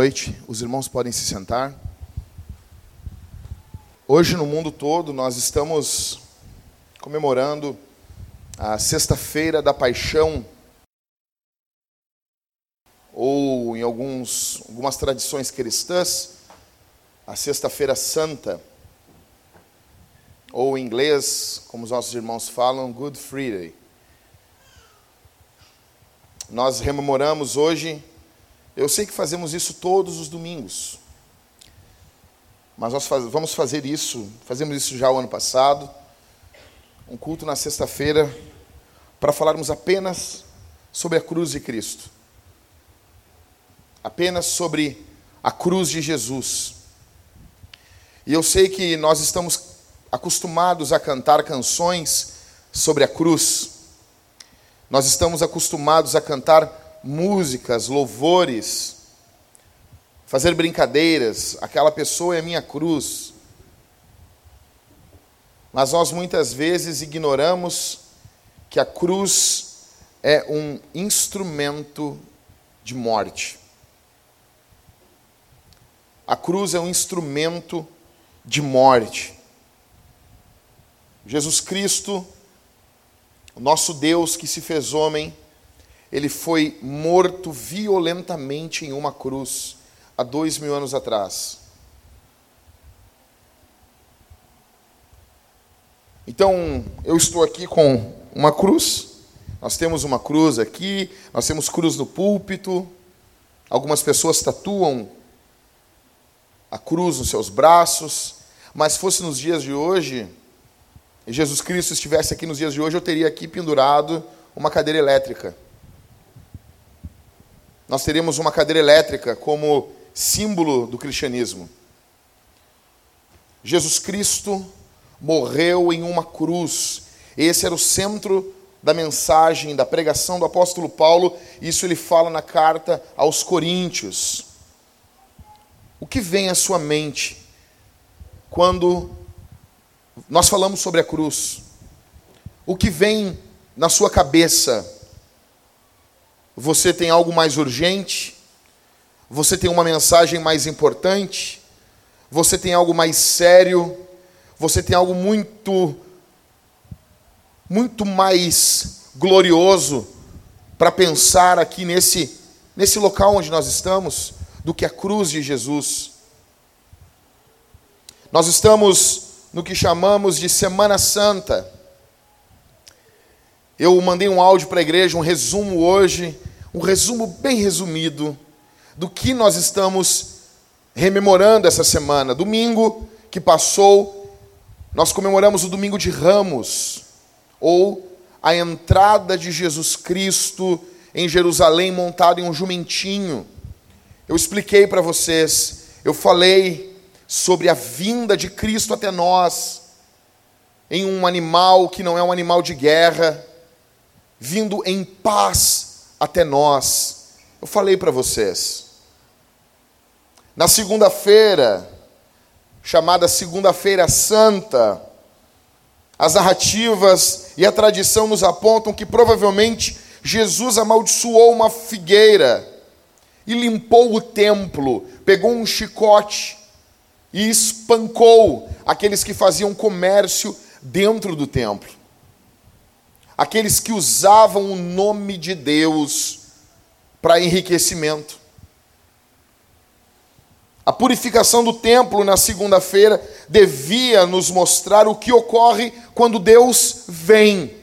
Noite. Os irmãos podem se sentar. Hoje, no mundo todo, nós estamos comemorando a Sexta-feira da Paixão, ou em alguns, algumas tradições cristãs, a Sexta-feira Santa, ou em inglês, como os nossos irmãos falam, Good Friday. Nós rememoramos hoje eu sei que fazemos isso todos os domingos. Mas nós faz, vamos fazer isso, fazemos isso já o ano passado. Um culto na sexta-feira para falarmos apenas sobre a cruz de Cristo. Apenas sobre a cruz de Jesus. E eu sei que nós estamos acostumados a cantar canções sobre a cruz. Nós estamos acostumados a cantar músicas, louvores, fazer brincadeiras, aquela pessoa é minha cruz. Mas nós muitas vezes ignoramos que a cruz é um instrumento de morte. A cruz é um instrumento de morte. Jesus Cristo, o nosso Deus que se fez homem, ele foi morto violentamente em uma cruz há dois mil anos atrás. Então, eu estou aqui com uma cruz. Nós temos uma cruz aqui, nós temos cruz no púlpito. Algumas pessoas tatuam a cruz nos seus braços. Mas fosse nos dias de hoje, e Jesus Cristo estivesse aqui nos dias de hoje, eu teria aqui pendurado uma cadeira elétrica nós teríamos uma cadeira elétrica como símbolo do cristianismo. Jesus Cristo morreu em uma cruz. Esse era o centro da mensagem, da pregação do apóstolo Paulo. Isso ele fala na carta aos Coríntios. O que vem à sua mente quando nós falamos sobre a cruz? O que vem na sua cabeça? Você tem algo mais urgente? Você tem uma mensagem mais importante? Você tem algo mais sério? Você tem algo muito muito mais glorioso para pensar aqui nesse nesse local onde nós estamos do que a cruz de Jesus. Nós estamos no que chamamos de Semana Santa. Eu mandei um áudio para a igreja, um resumo hoje um resumo bem resumido do que nós estamos rememorando essa semana. Domingo que passou, nós comemoramos o domingo de Ramos, ou a entrada de Jesus Cristo em Jerusalém montado em um jumentinho. Eu expliquei para vocês, eu falei sobre a vinda de Cristo até nós em um animal que não é um animal de guerra, vindo em paz até nós. Eu falei para vocês. Na segunda-feira, chamada Segunda-feira Santa, as narrativas e a tradição nos apontam que provavelmente Jesus amaldiçoou uma figueira e limpou o templo, pegou um chicote e espancou aqueles que faziam comércio dentro do templo aqueles que usavam o nome de Deus para enriquecimento. A purificação do templo na segunda-feira devia nos mostrar o que ocorre quando Deus vem.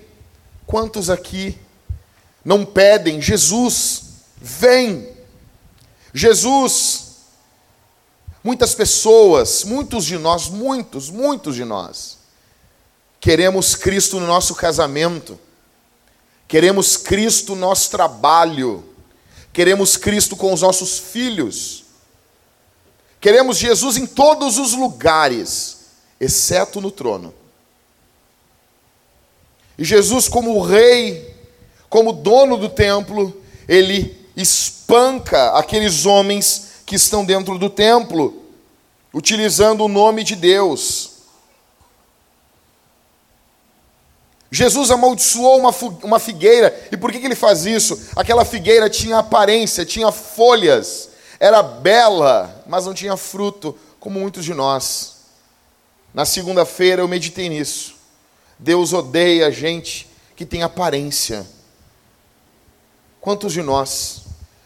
Quantos aqui não pedem, Jesus, vem? Jesus, muitas pessoas, muitos de nós, muitos, muitos de nós, queremos Cristo no nosso casamento, Queremos Cristo no nosso trabalho. Queremos Cristo com os nossos filhos. Queremos Jesus em todos os lugares, exceto no trono. E Jesus, como rei, como dono do templo, ele espanca aqueles homens que estão dentro do templo, utilizando o nome de Deus. Jesus amaldiçoou uma, uma figueira, e por que, que ele faz isso? Aquela figueira tinha aparência, tinha folhas, Era bela, mas não tinha fruto, como muitos de nós. Na segunda-feira eu meditei nisso. Deus odeia gente que tem aparência. Quantos de nós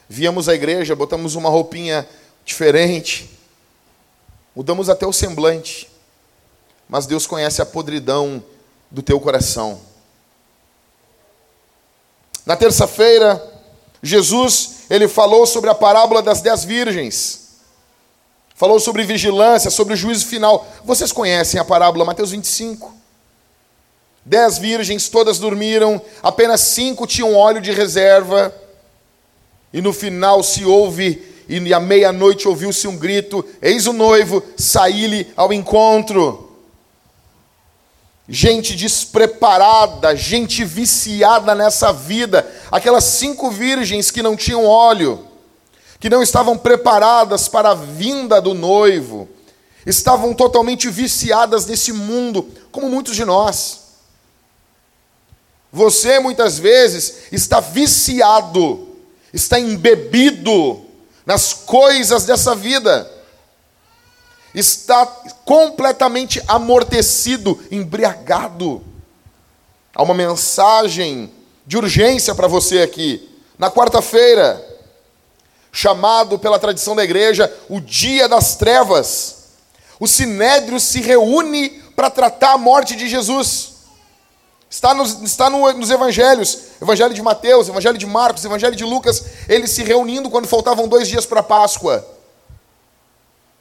viemos à igreja, botamos uma roupinha diferente, mudamos até o semblante, mas Deus conhece a podridão do teu coração. Na terça-feira, Jesus ele falou sobre a parábola das dez virgens. Falou sobre vigilância, sobre o juízo final. Vocês conhecem a parábola, Mateus 25. Dez virgens, todas dormiram, apenas cinco tinham óleo de reserva. E no final se ouve, e à meia-noite ouviu-se um grito: Eis o noivo, saí-lhe ao encontro. Gente despreparada, gente viciada nessa vida, aquelas cinco virgens que não tinham óleo, que não estavam preparadas para a vinda do noivo, estavam totalmente viciadas nesse mundo, como muitos de nós. Você muitas vezes está viciado, está embebido nas coisas dessa vida, está completamente amortecido, embriagado. Há uma mensagem de urgência para você aqui. Na quarta-feira, chamado pela tradição da igreja o Dia das Trevas, o Sinédrio se reúne para tratar a morte de Jesus. Está, nos, está no, nos evangelhos, evangelho de Mateus, evangelho de Marcos, evangelho de Lucas, eles se reunindo quando faltavam dois dias para a Páscoa.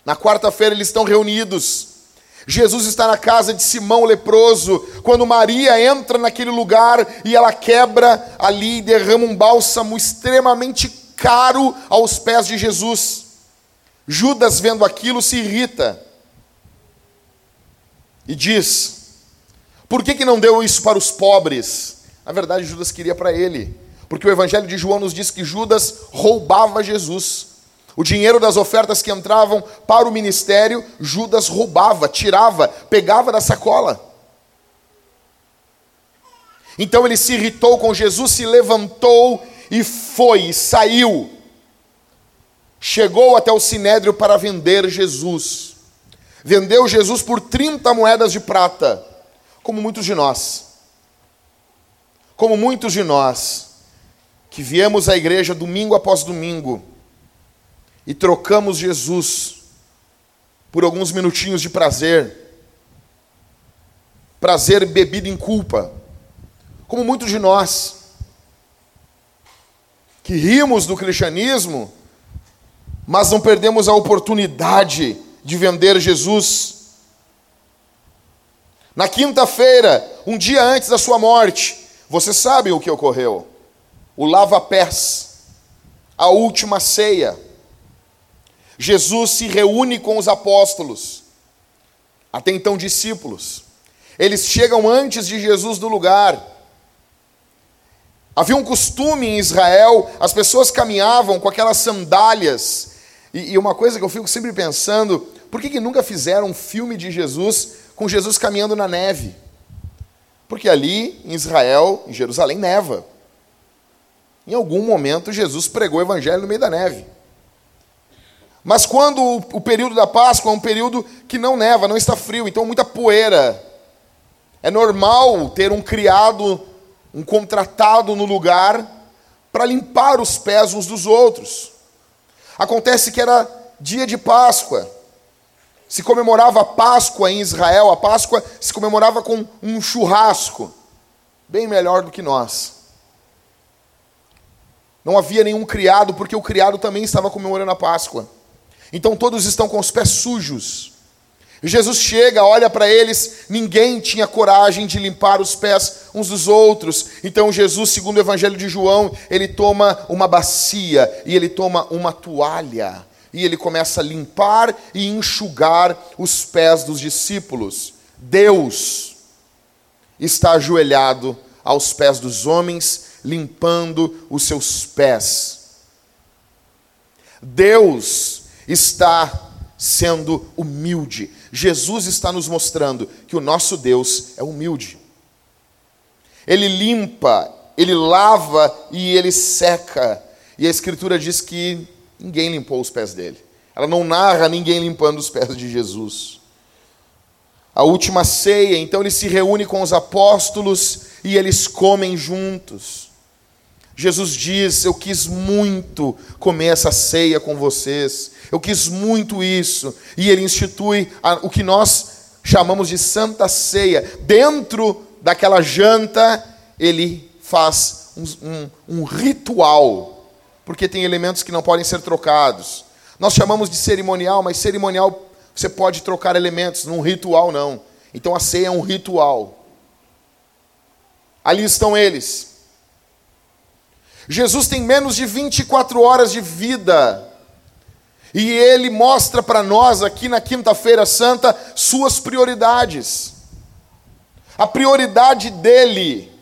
Na quarta-feira eles estão reunidos. Jesus está na casa de Simão leproso, quando Maria entra naquele lugar e ela quebra ali e derrama um bálsamo extremamente caro aos pés de Jesus. Judas, vendo aquilo, se irrita e diz: por que, que não deu isso para os pobres? Na verdade, Judas queria para ele. Porque o Evangelho de João nos diz que Judas roubava Jesus. O dinheiro das ofertas que entravam para o ministério, Judas roubava, tirava, pegava da sacola. Então ele se irritou com Jesus, se levantou e foi, saiu. Chegou até o sinédrio para vender Jesus. Vendeu Jesus por 30 moedas de prata como muitos de nós. Como muitos de nós que viemos à igreja domingo após domingo e trocamos Jesus por alguns minutinhos de prazer, prazer bebido em culpa, como muitos de nós que rimos do cristianismo, mas não perdemos a oportunidade de vender Jesus na quinta-feira, um dia antes da sua morte, você sabe o que ocorreu? O lava-pés, a última ceia. Jesus se reúne com os apóstolos, até então discípulos. Eles chegam antes de Jesus do lugar. Havia um costume em Israel, as pessoas caminhavam com aquelas sandálias. E, e uma coisa que eu fico sempre pensando, por que, que nunca fizeram um filme de Jesus com Jesus caminhando na neve. Porque ali, em Israel, em Jerusalém, neva. Em algum momento, Jesus pregou o evangelho no meio da neve. Mas quando o período da Páscoa é um período que não neva, não está frio, então muita poeira. É normal ter um criado, um contratado no lugar para limpar os pés uns dos outros. Acontece que era dia de Páscoa se comemorava a Páscoa em Israel, a Páscoa se comemorava com um churrasco, bem melhor do que nós. Não havia nenhum criado, porque o criado também estava comemorando a Páscoa. Então todos estão com os pés sujos. Jesus chega, olha para eles, ninguém tinha coragem de limpar os pés uns dos outros. Então Jesus, segundo o Evangelho de João, ele toma uma bacia e ele toma uma toalha e ele começa a limpar e enxugar os pés dos discípulos. Deus está ajoelhado aos pés dos homens, limpando os seus pés. Deus está sendo humilde. Jesus está nos mostrando que o nosso Deus é humilde. Ele limpa, ele lava e ele seca. E a Escritura diz que Ninguém limpou os pés dele. Ela não narra ninguém limpando os pés de Jesus. A última ceia, então ele se reúne com os apóstolos e eles comem juntos. Jesus diz: Eu quis muito comer essa ceia com vocês, eu quis muito isso. E ele institui o que nós chamamos de Santa Ceia. Dentro daquela janta, ele faz um, um, um ritual, porque tem elementos que não podem ser trocados. Nós chamamos de cerimonial, mas cerimonial você pode trocar elementos, num ritual não. Então a ceia é um ritual. Ali estão eles. Jesus tem menos de 24 horas de vida. E ele mostra para nós aqui na Quinta-feira Santa suas prioridades. A prioridade dele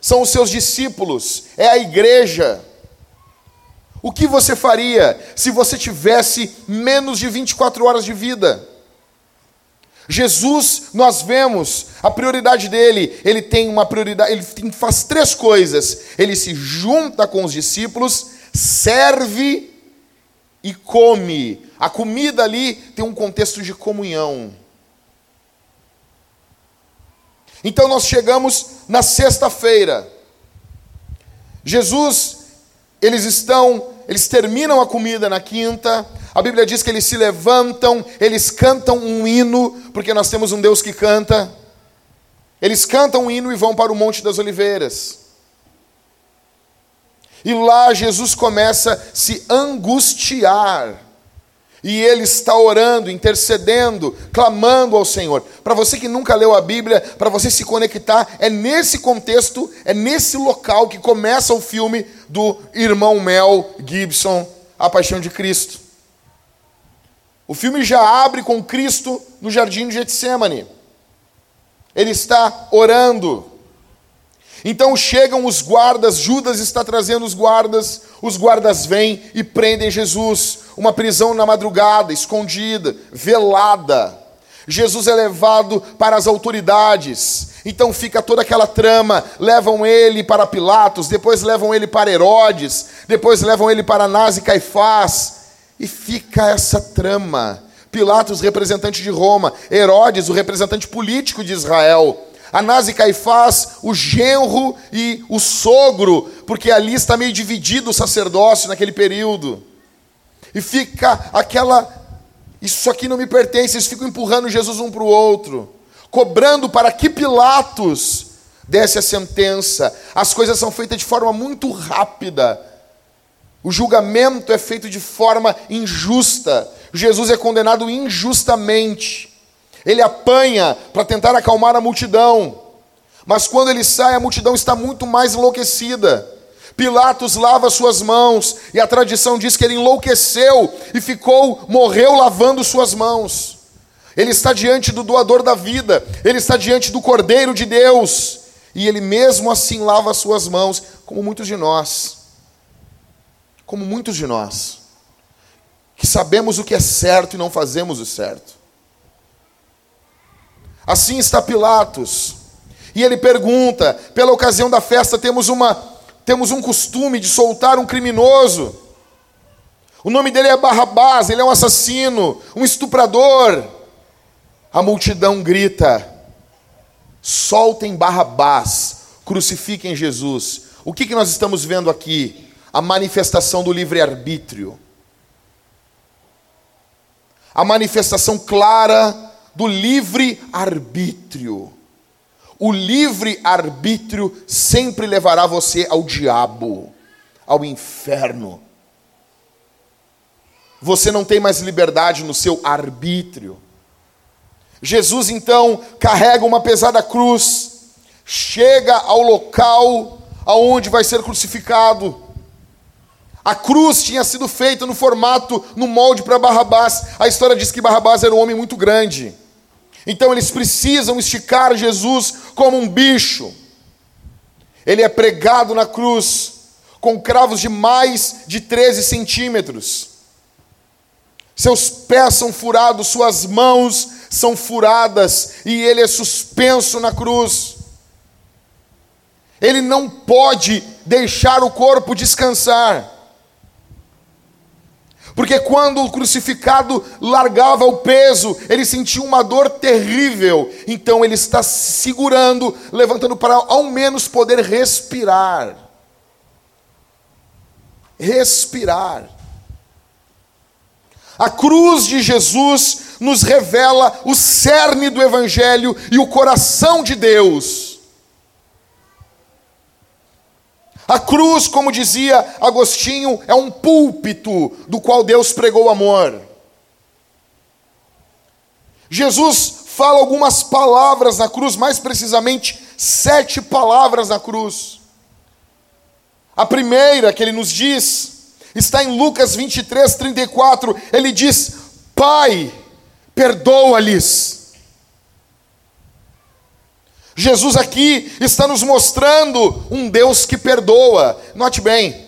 são os seus discípulos, é a igreja. O que você faria se você tivesse menos de 24 horas de vida? Jesus, nós vemos a prioridade dele, ele tem uma prioridade, ele tem, faz três coisas. Ele se junta com os discípulos, serve e come. A comida ali tem um contexto de comunhão. Então nós chegamos na sexta-feira. Jesus, eles estão, eles terminam a comida na quinta. A Bíblia diz que eles se levantam, eles cantam um hino, porque nós temos um Deus que canta. Eles cantam um hino e vão para o Monte das Oliveiras. E lá Jesus começa a se angustiar. E ele está orando, intercedendo, clamando ao Senhor. Para você que nunca leu a Bíblia, para você se conectar, é nesse contexto, é nesse local que começa o filme do irmão Mel Gibson, A Paixão de Cristo. O filme já abre com Cristo no jardim de Getsemane. Ele está orando. Então chegam os guardas, Judas está trazendo os guardas, os guardas vêm e prendem Jesus. Uma prisão na madrugada, escondida, velada. Jesus é levado para as autoridades. Então fica toda aquela trama. Levam ele para Pilatos, depois levam ele para Herodes, depois levam ele para Anás e Caifás. E fica essa trama. Pilatos, representante de Roma, Herodes, o representante político de Israel. Anás e Caifás, o genro e o sogro, porque ali está meio dividido o sacerdócio naquele período. E fica aquela, isso aqui não me pertence, eles ficam empurrando Jesus um para o outro, cobrando para que Pilatos desse a sentença. As coisas são feitas de forma muito rápida. O julgamento é feito de forma injusta. Jesus é condenado injustamente. Ele apanha para tentar acalmar a multidão. Mas quando ele sai, a multidão está muito mais enlouquecida. Pilatos lava suas mãos, e a tradição diz que ele enlouqueceu e ficou, morreu lavando suas mãos. Ele está diante do doador da vida, ele está diante do Cordeiro de Deus, e ele mesmo assim lava suas mãos, como muitos de nós. Como muitos de nós, que sabemos o que é certo e não fazemos o certo. Assim está Pilatos. E ele pergunta: pela ocasião da festa, temos, uma, temos um costume de soltar um criminoso. O nome dele é Barrabás, ele é um assassino, um estuprador. A multidão grita: soltem Barrabás, crucifiquem Jesus. O que, que nós estamos vendo aqui? A manifestação do livre-arbítrio. A manifestação clara do livre-arbítrio. O livre-arbítrio sempre levará você ao diabo, ao inferno. Você não tem mais liberdade no seu arbítrio. Jesus então carrega uma pesada cruz, chega ao local aonde vai ser crucificado. A cruz tinha sido feita no formato, no molde para Barrabás. A história diz que Barrabás era um homem muito grande. Então eles precisam esticar Jesus como um bicho. Ele é pregado na cruz com cravos de mais de 13 centímetros. Seus pés são furados, suas mãos são furadas e ele é suspenso na cruz. Ele não pode deixar o corpo descansar. Porque quando o crucificado largava o peso, ele sentia uma dor terrível. Então ele está segurando, levantando para ao menos poder respirar. Respirar. A cruz de Jesus nos revela o cerne do Evangelho e o coração de Deus. A cruz, como dizia Agostinho, é um púlpito do qual Deus pregou amor. Jesus fala algumas palavras na cruz, mais precisamente sete palavras na cruz. A primeira que ele nos diz está em Lucas 23, 34. Ele diz: Pai, perdoa-lhes Jesus aqui está nos mostrando um Deus que perdoa. Note bem,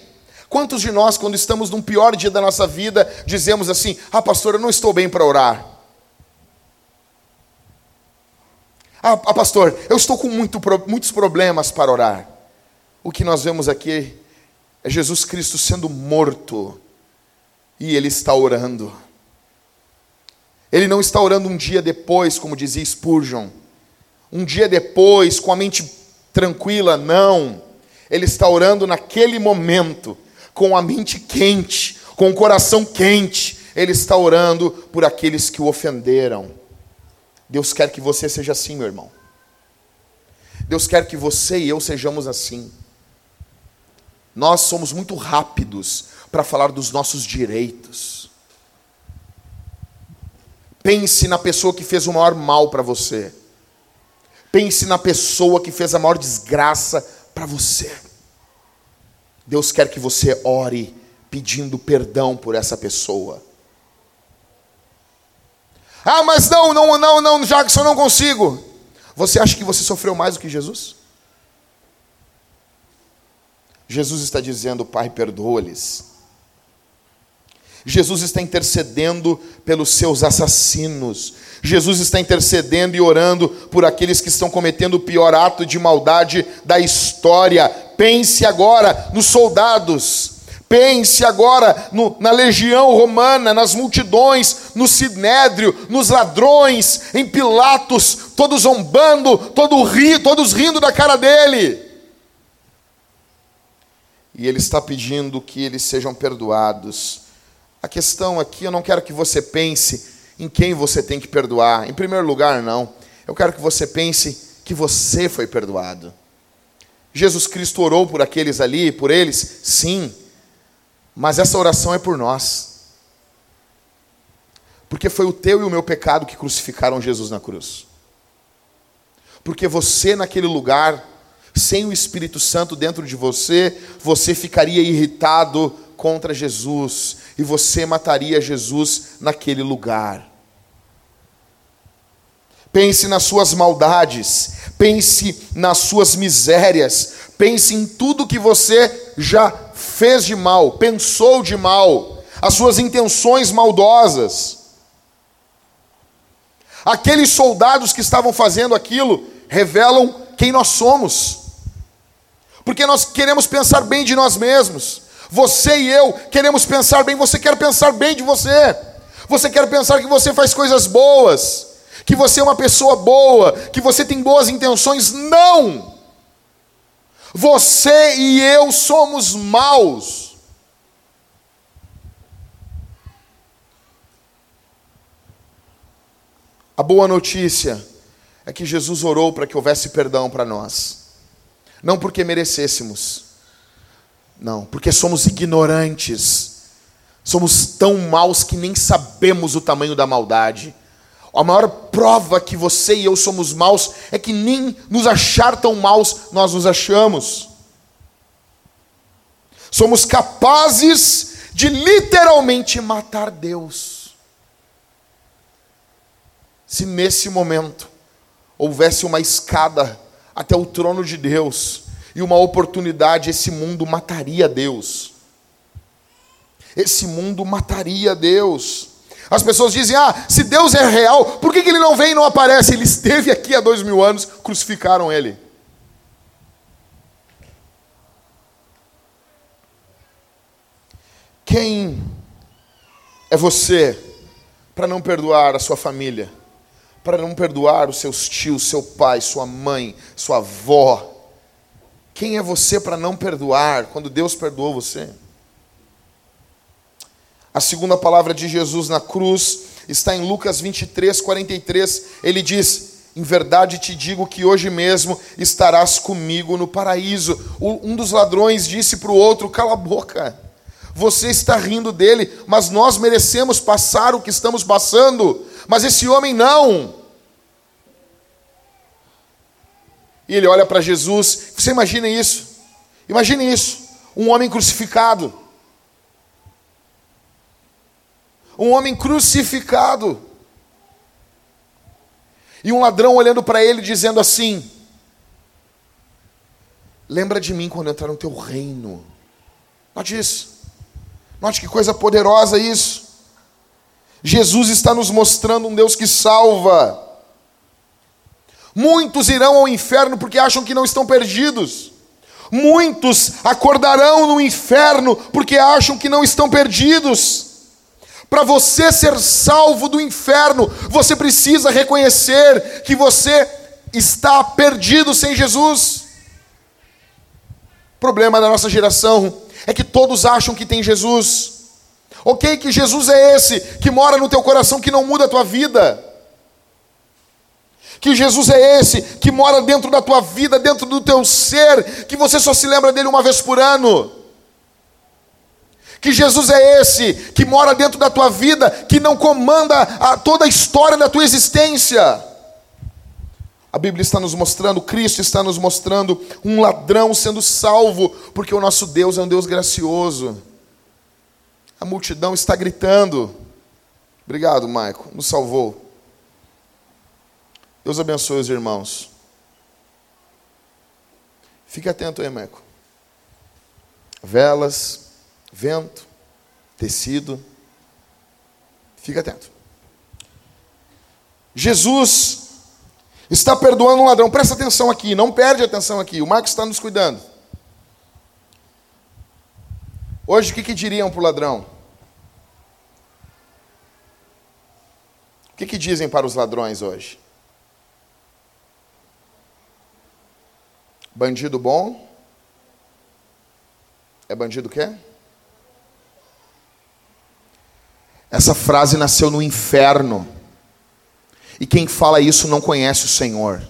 quantos de nós, quando estamos num pior dia da nossa vida, dizemos assim: Ah, pastor, eu não estou bem para orar. Ah, ah, pastor, eu estou com muito, muitos problemas para orar. O que nós vemos aqui é Jesus Cristo sendo morto e ele está orando. Ele não está orando um dia depois, como dizia Spurgeon um dia depois, com a mente tranquila, não. Ele está orando naquele momento, com a mente quente, com o coração quente. Ele está orando por aqueles que o ofenderam. Deus quer que você seja assim, meu irmão. Deus quer que você e eu sejamos assim. Nós somos muito rápidos para falar dos nossos direitos. Pense na pessoa que fez o maior mal para você. Pense na pessoa que fez a maior desgraça para você. Deus quer que você ore pedindo perdão por essa pessoa. Ah, mas não, não, não, não, Jackson, eu não consigo. Você acha que você sofreu mais do que Jesus? Jesus está dizendo, Pai, perdoa-lhes. Jesus está intercedendo pelos seus assassinos. Jesus está intercedendo e orando por aqueles que estão cometendo o pior ato de maldade da história. Pense agora nos soldados. Pense agora no, na legião romana, nas multidões, no sinédrio, nos ladrões, em Pilatos, todos zombando, todo ri, todos rindo da cara dele. E ele está pedindo que eles sejam perdoados. A questão aqui, eu não quero que você pense em quem você tem que perdoar. Em primeiro lugar, não. Eu quero que você pense que você foi perdoado. Jesus Cristo orou por aqueles ali, por eles? Sim. Mas essa oração é por nós. Porque foi o teu e o meu pecado que crucificaram Jesus na cruz. Porque você, naquele lugar, sem o Espírito Santo dentro de você, você ficaria irritado contra Jesus e você mataria Jesus naquele lugar. Pense nas suas maldades, pense nas suas misérias, pense em tudo que você já fez de mal, pensou de mal, as suas intenções maldosas. Aqueles soldados que estavam fazendo aquilo revelam quem nós somos, porque nós queremos pensar bem de nós mesmos, você e eu queremos pensar bem, você quer pensar bem de você. Você quer pensar que você faz coisas boas, que você é uma pessoa boa, que você tem boas intenções. Não! Você e eu somos maus. A boa notícia é que Jesus orou para que houvesse perdão para nós, não porque merecêssemos, não, porque somos ignorantes. Somos tão maus que nem sabemos o tamanho da maldade. A maior prova que você e eu somos maus é que nem nos achar tão maus nós nos achamos. Somos capazes de literalmente matar Deus. Se nesse momento houvesse uma escada até o trono de Deus, e uma oportunidade, esse mundo mataria Deus. Esse mundo mataria Deus. As pessoas dizem: ah, se Deus é real, por que, que ele não vem e não aparece? Ele esteve aqui há dois mil anos, crucificaram ele. Quem é você para não perdoar a sua família, para não perdoar os seus tios, seu pai, sua mãe, sua avó? Quem é você para não perdoar quando Deus perdoou você? A segunda palavra de Jesus na cruz está em Lucas 23, 43. Ele diz: Em verdade te digo que hoje mesmo estarás comigo no paraíso. Um dos ladrões disse para o outro: Cala a boca. Você está rindo dele, mas nós merecemos passar o que estamos passando, mas esse homem não. E ele olha para Jesus. Você imagina isso? Imagine isso. Um homem crucificado. Um homem crucificado. E um ladrão olhando para ele dizendo assim: Lembra de mim quando entrar no teu reino. Note isso. Note que coisa poderosa isso. Jesus está nos mostrando um Deus que salva. Muitos irão ao inferno porque acham que não estão perdidos. Muitos acordarão no inferno porque acham que não estão perdidos. Para você ser salvo do inferno, você precisa reconhecer que você está perdido sem Jesus. O problema da nossa geração é que todos acham que tem Jesus. Ok, que Jesus é esse que mora no teu coração, que não muda a tua vida. Que Jesus é esse que mora dentro da tua vida, dentro do teu ser, que você só se lembra dele uma vez por ano. Que Jesus é esse que mora dentro da tua vida, que não comanda a, toda a história da tua existência. A Bíblia está nos mostrando, Cristo está nos mostrando um ladrão sendo salvo, porque o nosso Deus é um Deus gracioso. A multidão está gritando. Obrigado, Maico, nos salvou. Deus abençoe os irmãos. Fique atento aí, Maico. Velas, vento, tecido. Fique atento. Jesus está perdoando um ladrão. Presta atenção aqui, não perde atenção aqui. O Marcos está nos cuidando. Hoje, o que, que diriam para o ladrão? O que, que dizem para os ladrões hoje? Bandido bom? É bandido quê? Essa frase nasceu no inferno. E quem fala isso não conhece o Senhor.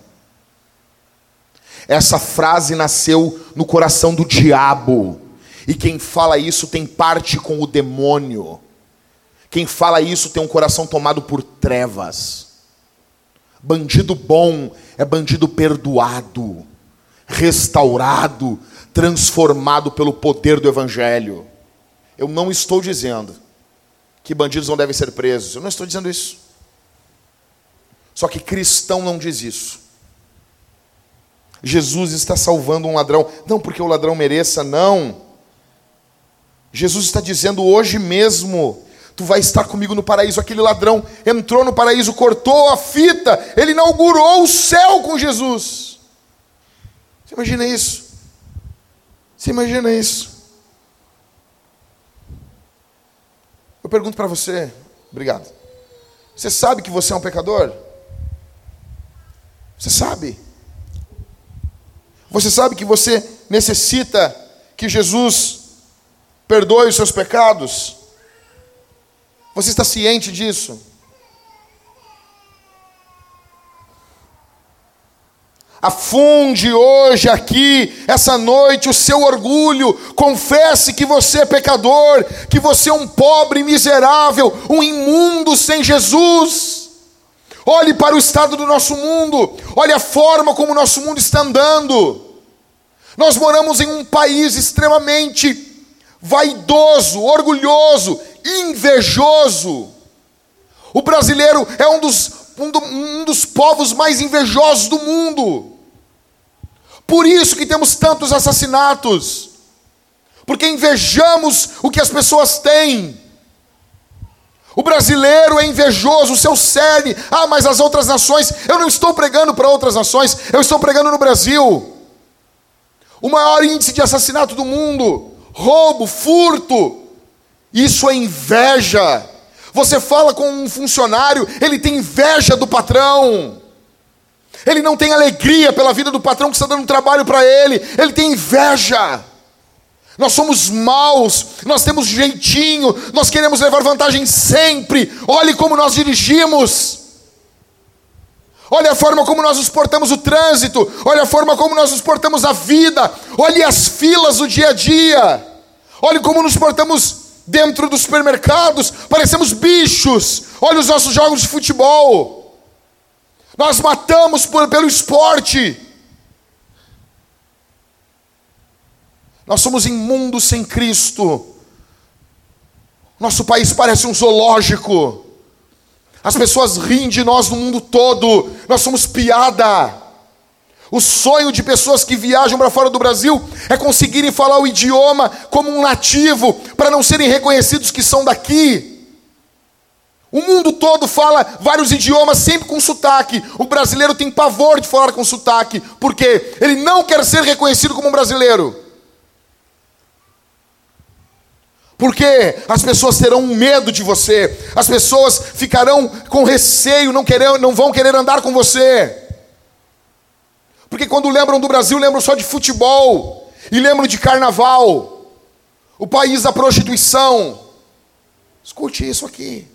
Essa frase nasceu no coração do diabo. E quem fala isso tem parte com o demônio. Quem fala isso tem um coração tomado por trevas. Bandido bom é bandido perdoado, restaurado, transformado pelo poder do Evangelho. Eu não estou dizendo que bandidos não devem ser presos. Eu não estou dizendo isso. Só que cristão não diz isso. Jesus está salvando um ladrão, não porque o ladrão mereça, não. Jesus está dizendo hoje mesmo, tu vai estar comigo no paraíso. Aquele ladrão entrou no paraíso, cortou a fita, ele inaugurou o céu com Jesus. Você imagina isso? Você imagina isso? Eu pergunto para você, obrigado. Você sabe que você é um pecador? Você sabe? Você sabe que você necessita que Jesus perdoe os seus pecados? Você está ciente disso? Afunde hoje aqui, essa noite, o seu orgulho. Confesse que você é pecador, que você é um pobre, miserável, um imundo sem Jesus. Olhe para o estado do nosso mundo, olhe a forma como o nosso mundo está andando. Nós moramos em um país extremamente vaidoso, orgulhoso, invejoso. O brasileiro é um dos, um, do, um dos povos mais invejosos do mundo. Por isso que temos tantos assassinatos, porque invejamos o que as pessoas têm. O brasileiro é invejoso, o seu cerne. Ah, mas as outras nações, eu não estou pregando para outras nações, eu estou pregando no Brasil. O maior índice de assassinato do mundo, roubo, furto. Isso é inveja. Você fala com um funcionário, ele tem inveja do patrão. Ele não tem alegria pela vida do patrão que está dando trabalho para ele. Ele tem inveja. Nós somos maus, nós temos jeitinho, nós queremos levar vantagem sempre. Olhe como nós dirigimos. Olhe a forma como nós nos portamos o trânsito, olhe a forma como nós nos portamos a vida, olhe as filas do dia a dia, olhe como nos portamos dentro dos supermercados, parecemos bichos, olhe os nossos jogos de futebol, nós matamos por, pelo esporte, nós somos imundos sem Cristo, nosso país parece um zoológico. As pessoas riem de nós no mundo todo. Nós somos piada. O sonho de pessoas que viajam para fora do Brasil é conseguirem falar o idioma como um nativo, para não serem reconhecidos que são daqui. O mundo todo fala vários idiomas, sempre com sotaque. O brasileiro tem pavor de falar com sotaque, porque ele não quer ser reconhecido como um brasileiro. Porque as pessoas terão medo de você, as pessoas ficarão com receio, não, querer, não vão querer andar com você. Porque quando lembram do Brasil, lembram só de futebol e lembram de carnaval, o país da prostituição. Escute isso aqui.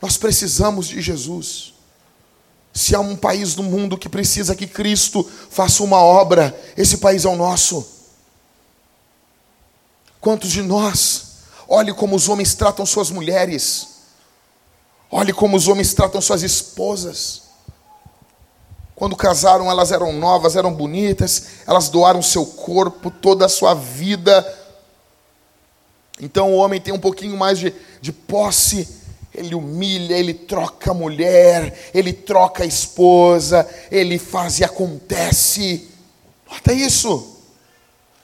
Nós precisamos de Jesus. Se há um país no mundo que precisa que Cristo faça uma obra, esse país é o nosso. Quantos de nós, olhe como os homens tratam suas mulheres, olhe como os homens tratam suas esposas. Quando casaram, elas eram novas, eram bonitas, elas doaram seu corpo, toda a sua vida. Então o homem tem um pouquinho mais de, de posse, ele humilha, ele troca a mulher, ele troca a esposa, ele faz e acontece. Nota isso.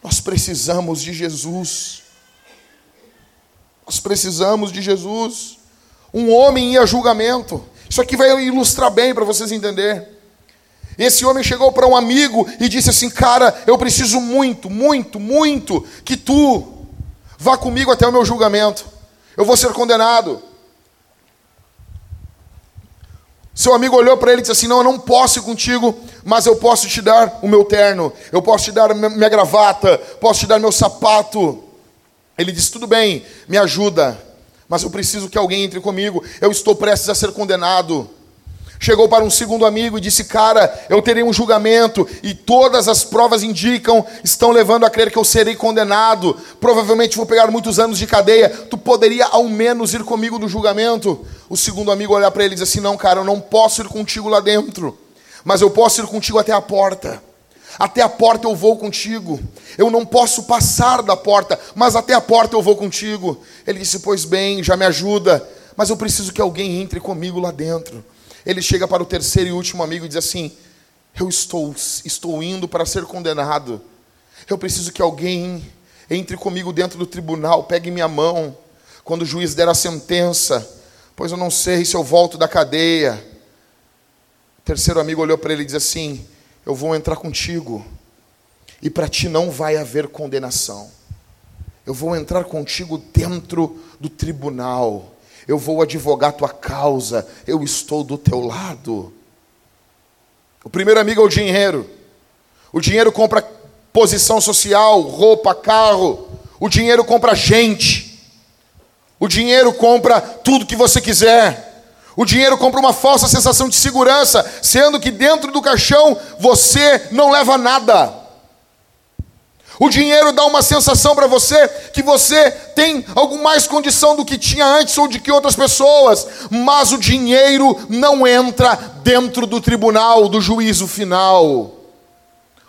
Nós precisamos de Jesus. Nós precisamos de Jesus. Um homem ia julgamento. Isso aqui vai ilustrar bem para vocês entenderem. Esse homem chegou para um amigo e disse assim: Cara, eu preciso muito, muito, muito que tu vá comigo até o meu julgamento. Eu vou ser condenado. Seu amigo olhou para ele e disse assim: Não, eu não posso ir contigo, mas eu posso te dar o meu terno, eu posso te dar minha gravata, posso te dar meu sapato. Ele disse: Tudo bem, me ajuda, mas eu preciso que alguém entre comigo, eu estou prestes a ser condenado. Chegou para um segundo amigo e disse: Cara, eu terei um julgamento e todas as provas indicam, estão levando a crer que eu serei condenado. Provavelmente vou pegar muitos anos de cadeia. Tu poderia ao menos ir comigo no julgamento? O segundo amigo olhar para ele e diz assim: Não, cara, eu não posso ir contigo lá dentro, mas eu posso ir contigo até a porta. Até a porta eu vou contigo. Eu não posso passar da porta, mas até a porta eu vou contigo. Ele disse: Pois bem, já me ajuda, mas eu preciso que alguém entre comigo lá dentro ele chega para o terceiro e último amigo e diz assim: Eu estou, estou indo para ser condenado. Eu preciso que alguém entre comigo dentro do tribunal, pegue minha mão quando o juiz der a sentença, pois eu não sei se eu volto da cadeia. O terceiro amigo olhou para ele e disse assim: Eu vou entrar contigo, e para ti não vai haver condenação. Eu vou entrar contigo dentro do tribunal eu vou advogar tua causa, eu estou do teu lado. O primeiro amigo é o dinheiro. O dinheiro compra posição social, roupa, carro. O dinheiro compra gente. O dinheiro compra tudo que você quiser. O dinheiro compra uma falsa sensação de segurança, sendo que dentro do caixão você não leva nada. O dinheiro dá uma sensação para você que você tem alguma mais condição do que tinha antes ou de que outras pessoas, mas o dinheiro não entra dentro do tribunal, do juízo final.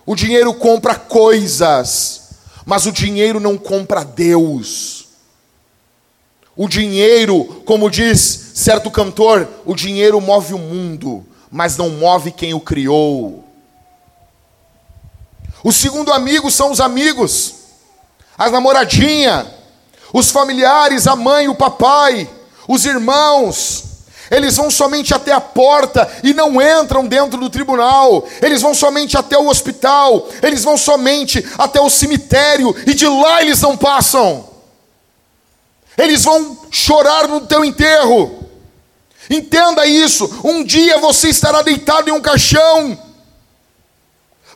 O dinheiro compra coisas, mas o dinheiro não compra Deus. O dinheiro, como diz certo cantor, o dinheiro move o mundo, mas não move quem o criou. O segundo amigo são os amigos, a namoradinha, os familiares, a mãe, o papai, os irmãos. Eles vão somente até a porta e não entram dentro do tribunal. Eles vão somente até o hospital. Eles vão somente até o cemitério e de lá eles não passam. Eles vão chorar no teu enterro. Entenda isso. Um dia você estará deitado em um caixão.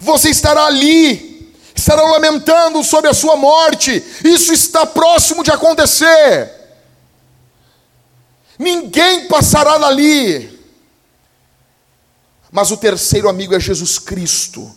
Você estará ali, estará lamentando sobre a sua morte. Isso está próximo de acontecer. Ninguém passará dali. Mas o terceiro amigo é Jesus Cristo.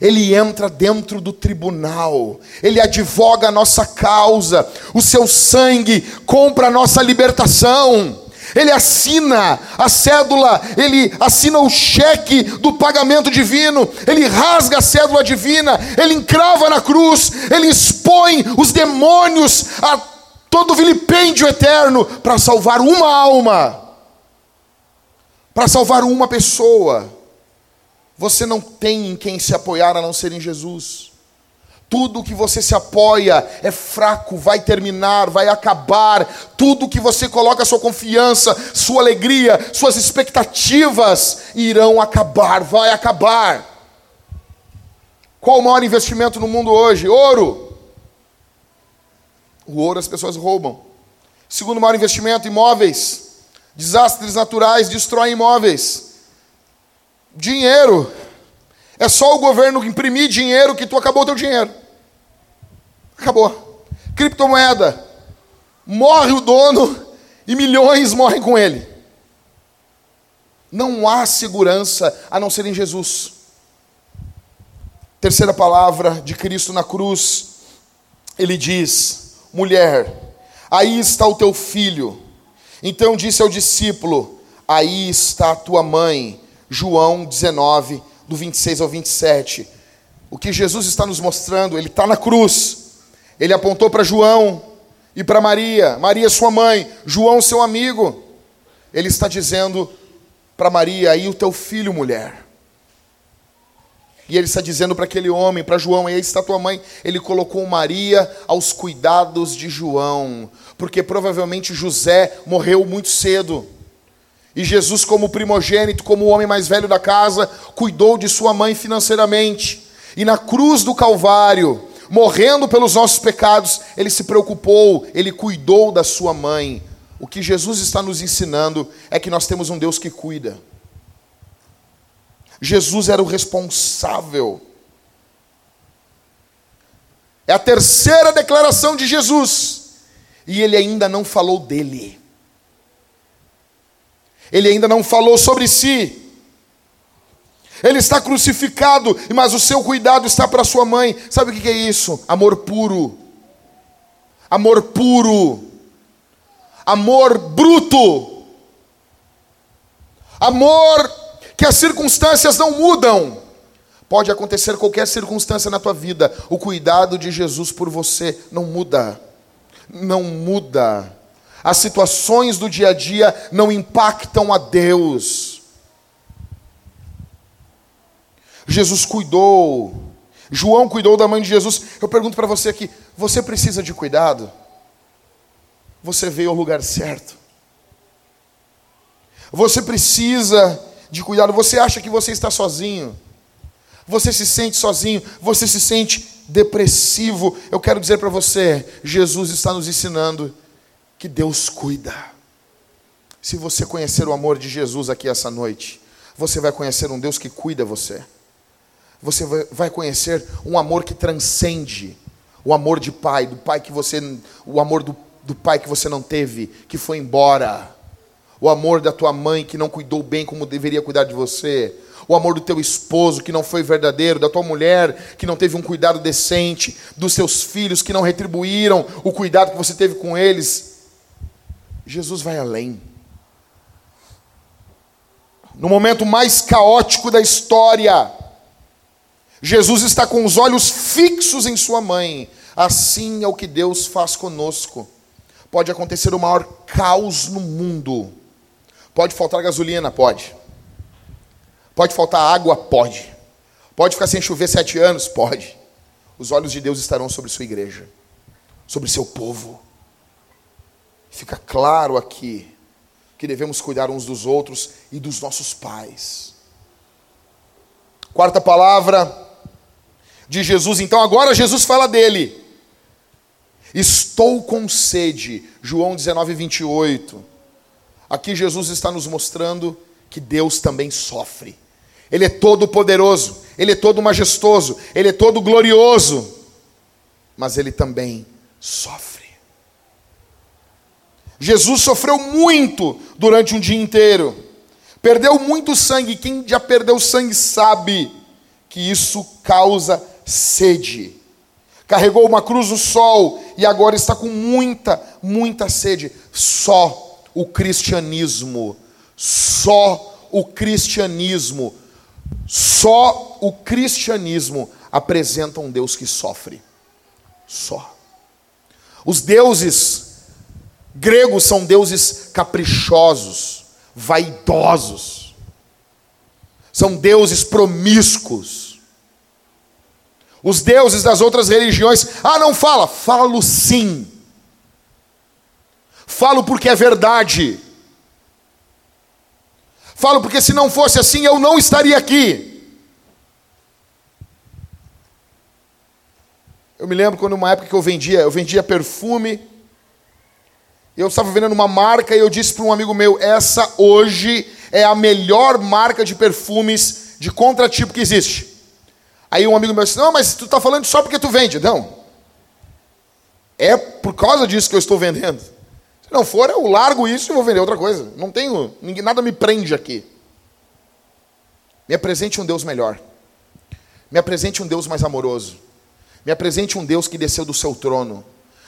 Ele entra dentro do tribunal, ele advoga a nossa causa, o seu sangue compra a nossa libertação. Ele assina a cédula, ele assina o cheque do pagamento divino, ele rasga a cédula divina, ele encrava na cruz, ele expõe os demônios a todo vilipêndio eterno para salvar uma alma, para salvar uma pessoa. Você não tem em quem se apoiar a não ser em Jesus. Tudo que você se apoia é fraco, vai terminar, vai acabar. Tudo que você coloca sua confiança, sua alegria, suas expectativas irão acabar, vai acabar. Qual o maior investimento no mundo hoje? Ouro. O ouro as pessoas roubam. Segundo maior investimento, imóveis. Desastres naturais destroem imóveis. Dinheiro. É só o governo imprimir dinheiro que tu acabou o teu dinheiro. Acabou. Criptomoeda. Morre o dono e milhões morrem com ele. Não há segurança a não ser em Jesus. Terceira palavra de Cristo na cruz, ele diz: mulher, aí está o teu filho. Então disse ao discípulo: aí está a tua mãe. João 19, do 26 ao 27. O que Jesus está nos mostrando, ele está na cruz. Ele apontou para João e para Maria, Maria, sua mãe, João, seu amigo. Ele está dizendo para Maria: aí o teu filho, mulher. E ele está dizendo para aquele homem, para João, aí está tua mãe. Ele colocou Maria aos cuidados de João, porque provavelmente José morreu muito cedo. E Jesus, como primogênito, como o homem mais velho da casa, cuidou de sua mãe financeiramente. E na cruz do Calvário, morrendo pelos nossos pecados, ele se preocupou, ele cuidou da sua mãe. O que Jesus está nos ensinando é que nós temos um Deus que cuida. Jesus era o responsável. É a terceira declaração de Jesus. E ele ainda não falou dele. Ele ainda não falou sobre si. Ele está crucificado, mas o seu cuidado está para sua mãe. Sabe o que é isso? Amor puro. Amor puro. Amor bruto. Amor que as circunstâncias não mudam. Pode acontecer qualquer circunstância na tua vida, o cuidado de Jesus por você não muda. Não muda. As situações do dia a dia não impactam a Deus. Jesus cuidou. João cuidou da mãe de Jesus. Eu pergunto para você aqui: você precisa de cuidado? Você veio ao lugar certo. Você precisa de cuidado. Você acha que você está sozinho? Você se sente sozinho? Você se sente depressivo? Eu quero dizer para você: Jesus está nos ensinando que Deus cuida. Se você conhecer o amor de Jesus aqui essa noite, você vai conhecer um Deus que cuida você você vai conhecer um amor que transcende o amor de pai, do pai que você, o amor do, do pai que você não teve, que foi embora, o amor da tua mãe que não cuidou bem como deveria cuidar de você, o amor do teu esposo que não foi verdadeiro, da tua mulher que não teve um cuidado decente, dos seus filhos que não retribuíram o cuidado que você teve com eles. Jesus vai além. No momento mais caótico da história, Jesus está com os olhos fixos em sua mãe. Assim é o que Deus faz conosco. Pode acontecer o maior caos no mundo. Pode faltar gasolina? Pode. Pode faltar água? Pode. Pode ficar sem chover sete anos? Pode. Os olhos de Deus estarão sobre sua igreja, sobre seu povo. Fica claro aqui que devemos cuidar uns dos outros e dos nossos pais. Quarta palavra, de Jesus. Então agora Jesus fala dele. Estou com sede. João 19, 28. Aqui Jesus está nos mostrando que Deus também sofre. Ele é todo poderoso, ele é todo majestoso, ele é todo glorioso, mas ele também sofre. Jesus sofreu muito durante um dia inteiro, perdeu muito sangue. Quem já perdeu sangue sabe que isso causa sede. Carregou uma cruz no sol e agora está com muita, muita sede. Só o cristianismo, só o cristianismo só o cristianismo apresenta um Deus que sofre. Só. Os deuses gregos são deuses caprichosos, vaidosos. São deuses promíscuos. Os deuses das outras religiões, ah, não fala, falo sim. Falo porque é verdade. Falo porque se não fosse assim eu não estaria aqui. Eu me lembro quando uma época que eu vendia, eu vendia perfume. Eu estava vendendo uma marca e eu disse para um amigo meu: essa hoje é a melhor marca de perfumes de contratipo que existe. Aí um amigo meu disse: não, mas tu está falando só porque tu vende. Não. É por causa disso que eu estou vendendo não for, eu largo isso e vou vender outra coisa. Não tenho, ninguém, nada me prende aqui. Me apresente um Deus melhor. Me apresente um Deus mais amoroso. Me apresente um Deus que desceu do seu trono.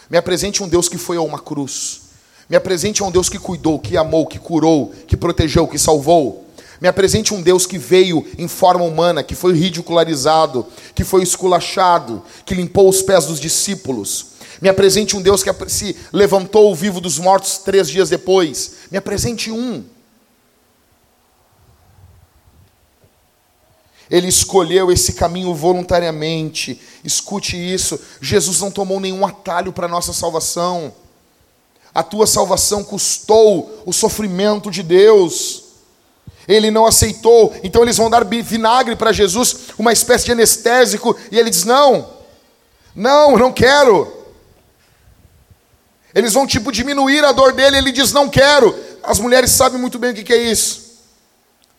Me apresente um Deus que foi a uma cruz. Me apresente um Deus que cuidou, que amou, que curou, que protegeu, que salvou. Me apresente um Deus que veio em forma humana, que foi ridicularizado, que foi esculachado, que limpou os pés dos discípulos, me apresente um Deus que se levantou vivo dos mortos três dias depois. Me apresente um. Ele escolheu esse caminho voluntariamente. Escute isso. Jesus não tomou nenhum atalho para a nossa salvação. A tua salvação custou o sofrimento de Deus. Ele não aceitou. Então eles vão dar vinagre para Jesus, uma espécie de anestésico, e ele diz: Não, não, não quero. Eles vão tipo diminuir a dor dele, ele diz: Não quero. As mulheres sabem muito bem o que é isso.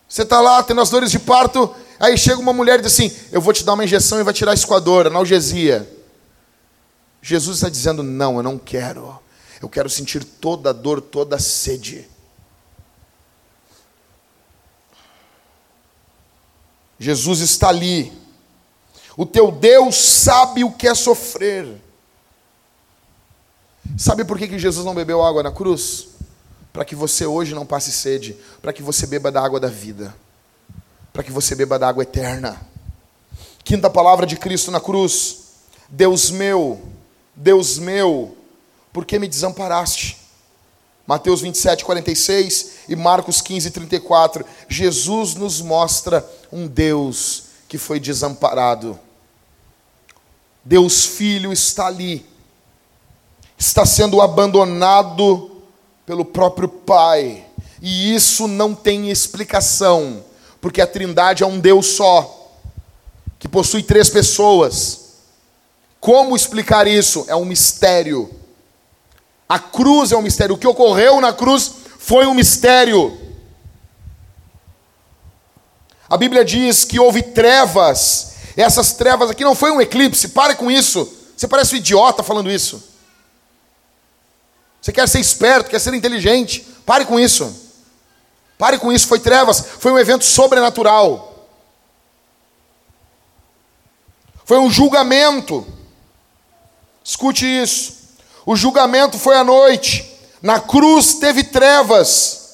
Você está lá tendo as dores de parto, aí chega uma mulher e diz assim: Eu vou te dar uma injeção e vai tirar isso com a dor, analgesia. Jesus está dizendo: Não, eu não quero. Eu quero sentir toda a dor, toda a sede. Jesus está ali. O teu Deus sabe o que é sofrer. Sabe por que, que Jesus não bebeu água na cruz? Para que você hoje não passe sede, para que você beba da água da vida, para que você beba da água eterna. Quinta palavra de Cristo na cruz: Deus meu, Deus meu, por que me desamparaste? Mateus 27, 46 e Marcos 15, 34. Jesus nos mostra um Deus que foi desamparado. Deus Filho está ali está sendo abandonado pelo próprio Pai. E isso não tem explicação, porque a Trindade é um Deus só, que possui três pessoas. Como explicar isso? É um mistério. A cruz é um mistério. O que ocorreu na cruz foi um mistério. A Bíblia diz que houve trevas. Essas trevas aqui não foi um eclipse. Pare com isso. Você parece um idiota falando isso. Você quer ser esperto, quer ser inteligente. Pare com isso. Pare com isso. Foi trevas. Foi um evento sobrenatural. Foi um julgamento. Escute isso. O julgamento foi à noite. Na cruz teve trevas.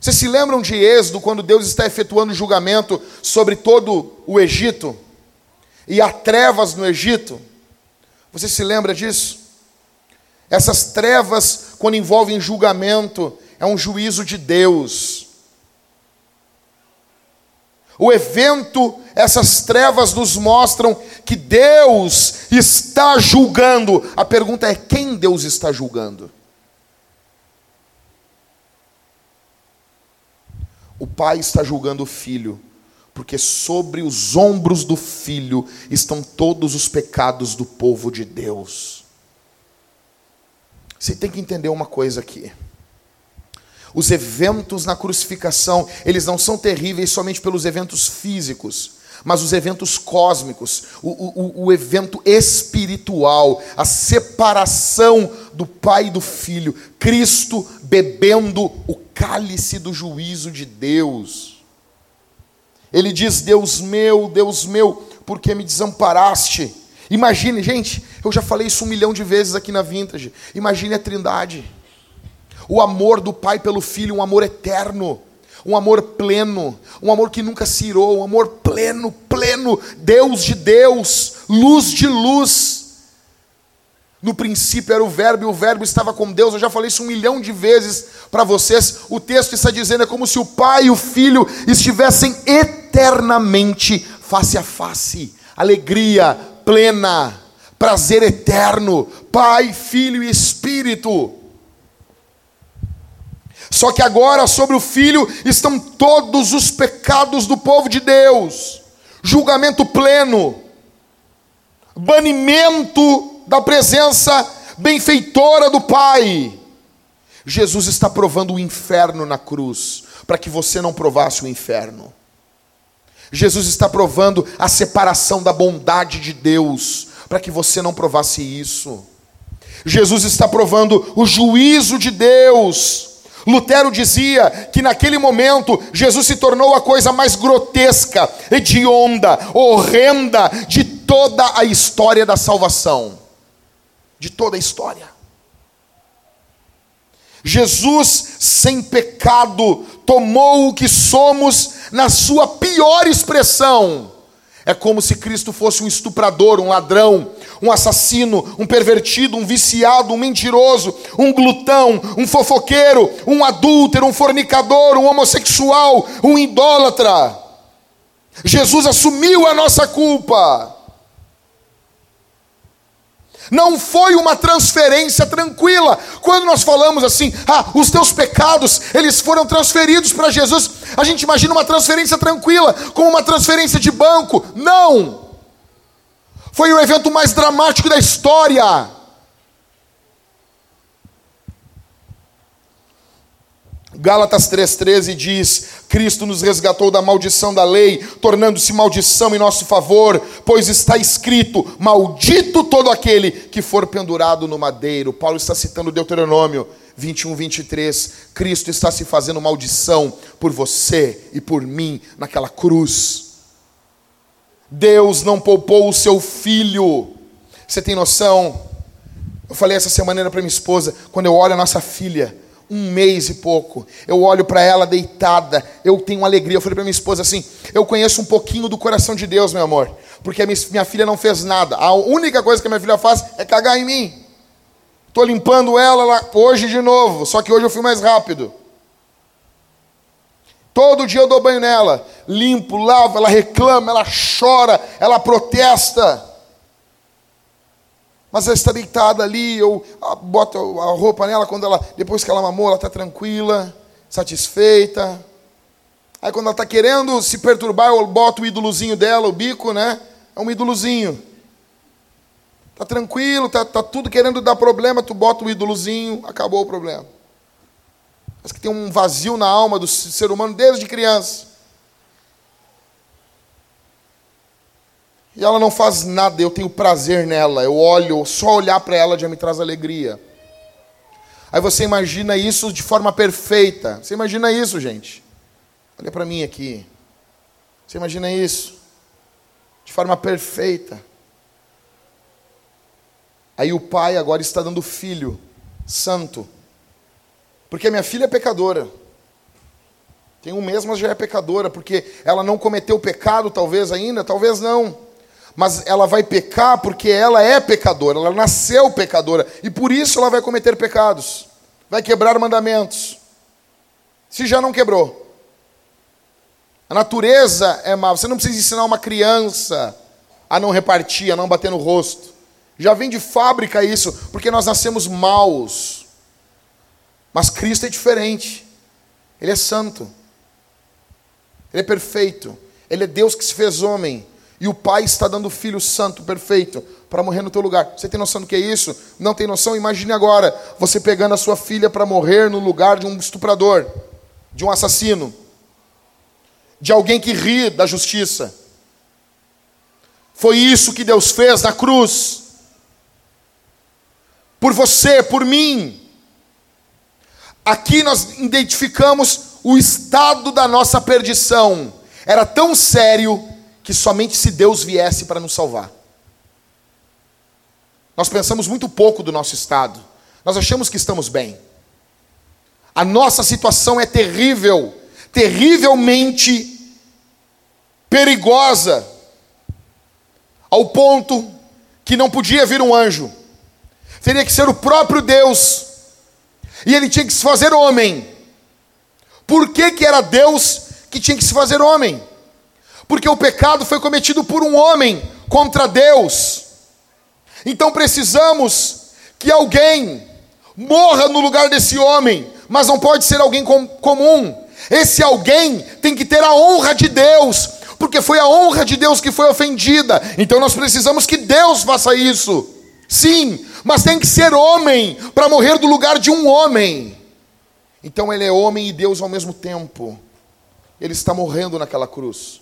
Vocês se lembram de Êxodo, quando Deus está efetuando julgamento sobre todo o Egito? E há trevas no Egito? Você se lembra disso? Essas trevas, quando envolvem julgamento, é um juízo de Deus. O evento, essas trevas nos mostram que Deus está julgando. A pergunta é: quem Deus está julgando? O pai está julgando o filho, porque sobre os ombros do filho estão todos os pecados do povo de Deus. Você tem que entender uma coisa aqui. Os eventos na crucificação, eles não são terríveis somente pelos eventos físicos, mas os eventos cósmicos, o, o, o evento espiritual, a separação do Pai e do Filho, Cristo bebendo o cálice do juízo de Deus. Ele diz: Deus meu, Deus meu, por que me desamparaste? Imagine, gente, eu já falei isso um milhão de vezes aqui na Vintage. Imagine a Trindade. O amor do Pai pelo Filho, um amor eterno, um amor pleno, um amor que nunca se irou, um amor pleno, pleno, Deus de Deus, luz de luz. No princípio era o Verbo e o Verbo estava com Deus. Eu já falei isso um milhão de vezes para vocês. O texto está dizendo é como se o Pai e o Filho estivessem eternamente face a face. Alegria plena, prazer eterno, Pai, Filho e Espírito. Só que agora sobre o filho estão todos os pecados do povo de Deus, julgamento pleno, banimento da presença benfeitora do Pai. Jesus está provando o inferno na cruz, para que você não provasse o inferno. Jesus está provando a separação da bondade de Deus, para que você não provasse isso. Jesus está provando o juízo de Deus Lutero dizia que naquele momento Jesus se tornou a coisa mais grotesca, hedionda, horrenda de toda a história da salvação. De toda a história. Jesus, sem pecado, tomou o que somos na sua pior expressão é como se Cristo fosse um estuprador, um ladrão, um assassino, um pervertido, um viciado, um mentiroso, um glutão, um fofoqueiro, um adúltero, um fornicador, um homossexual, um idólatra. Jesus assumiu a nossa culpa. Não foi uma transferência tranquila. Quando nós falamos assim, ah, os teus pecados, eles foram transferidos para Jesus, a gente imagina uma transferência tranquila, como uma transferência de banco. Não! Foi o evento mais dramático da história. Gálatas 3,13 diz: Cristo nos resgatou da maldição da lei, tornando-se maldição em nosso favor, pois está escrito: Maldito todo aquele que for pendurado no madeiro. Paulo está citando Deuteronômio 21, 23. Cristo está se fazendo maldição por você e por mim naquela cruz. Deus não poupou o seu filho. Você tem noção? Eu falei essa semana para minha esposa, quando eu olho a nossa filha, um mês e pouco. Eu olho para ela deitada, eu tenho alegria. Eu falei para minha esposa assim: eu conheço um pouquinho do coração de Deus, meu amor, porque minha, filha não fez nada. A única coisa que minha filha faz é cagar em mim. Estou limpando ela lá, hoje de novo, só que hoje eu fui mais rápido. Todo dia eu dou banho nela, limpo, lavo, ela reclama, ela chora, ela protesta. Mas ela está deitada ali, eu boto a roupa nela quando ela, depois que ela mamou, ela está tranquila, satisfeita. Aí quando ela está querendo se perturbar, eu boto o ídolozinho dela, o bico, né? É um ídolozinho. Está tranquilo, está tá tudo querendo dar problema, tu bota o ídolozinho, acabou o problema. Mas que tem um vazio na alma do ser humano desde criança. E ela não faz nada, eu tenho prazer nela. Eu olho, só olhar para ela já me traz alegria. Aí você imagina isso de forma perfeita. Você imagina isso, gente? Olha para mim aqui. Você imagina isso? De forma perfeita. Aí o pai agora está dando filho santo. Porque a minha filha é pecadora. Tem um mês, mas já é pecadora, porque ela não cometeu pecado, talvez ainda, talvez não mas ela vai pecar porque ela é pecadora, ela nasceu pecadora e por isso ela vai cometer pecados, vai quebrar mandamentos. Se já não quebrou. A natureza é má. Você não precisa ensinar uma criança a não repartir, a não bater no rosto. Já vem de fábrica isso, porque nós nascemos maus. Mas Cristo é diferente. Ele é santo. Ele é perfeito. Ele é Deus que se fez homem. E o Pai está dando o Filho Santo, perfeito, para morrer no teu lugar. Você tem noção do que é isso? Não tem noção? Imagine agora você pegando a sua filha para morrer no lugar de um estuprador, de um assassino, de alguém que ri da justiça. Foi isso que Deus fez na cruz. Por você, por mim. Aqui nós identificamos o estado da nossa perdição. Era tão sério que somente se Deus viesse para nos salvar. Nós pensamos muito pouco do nosso estado. Nós achamos que estamos bem. A nossa situação é terrível, terrivelmente perigosa, ao ponto que não podia vir um anjo, teria que ser o próprio Deus, e ele tinha que se fazer homem. Por que, que era Deus que tinha que se fazer homem? Porque o pecado foi cometido por um homem contra Deus. Então precisamos que alguém morra no lugar desse homem, mas não pode ser alguém com, comum. Esse alguém tem que ter a honra de Deus, porque foi a honra de Deus que foi ofendida. Então nós precisamos que Deus faça isso. Sim, mas tem que ser homem para morrer do lugar de um homem. Então ele é homem e Deus ao mesmo tempo. Ele está morrendo naquela cruz.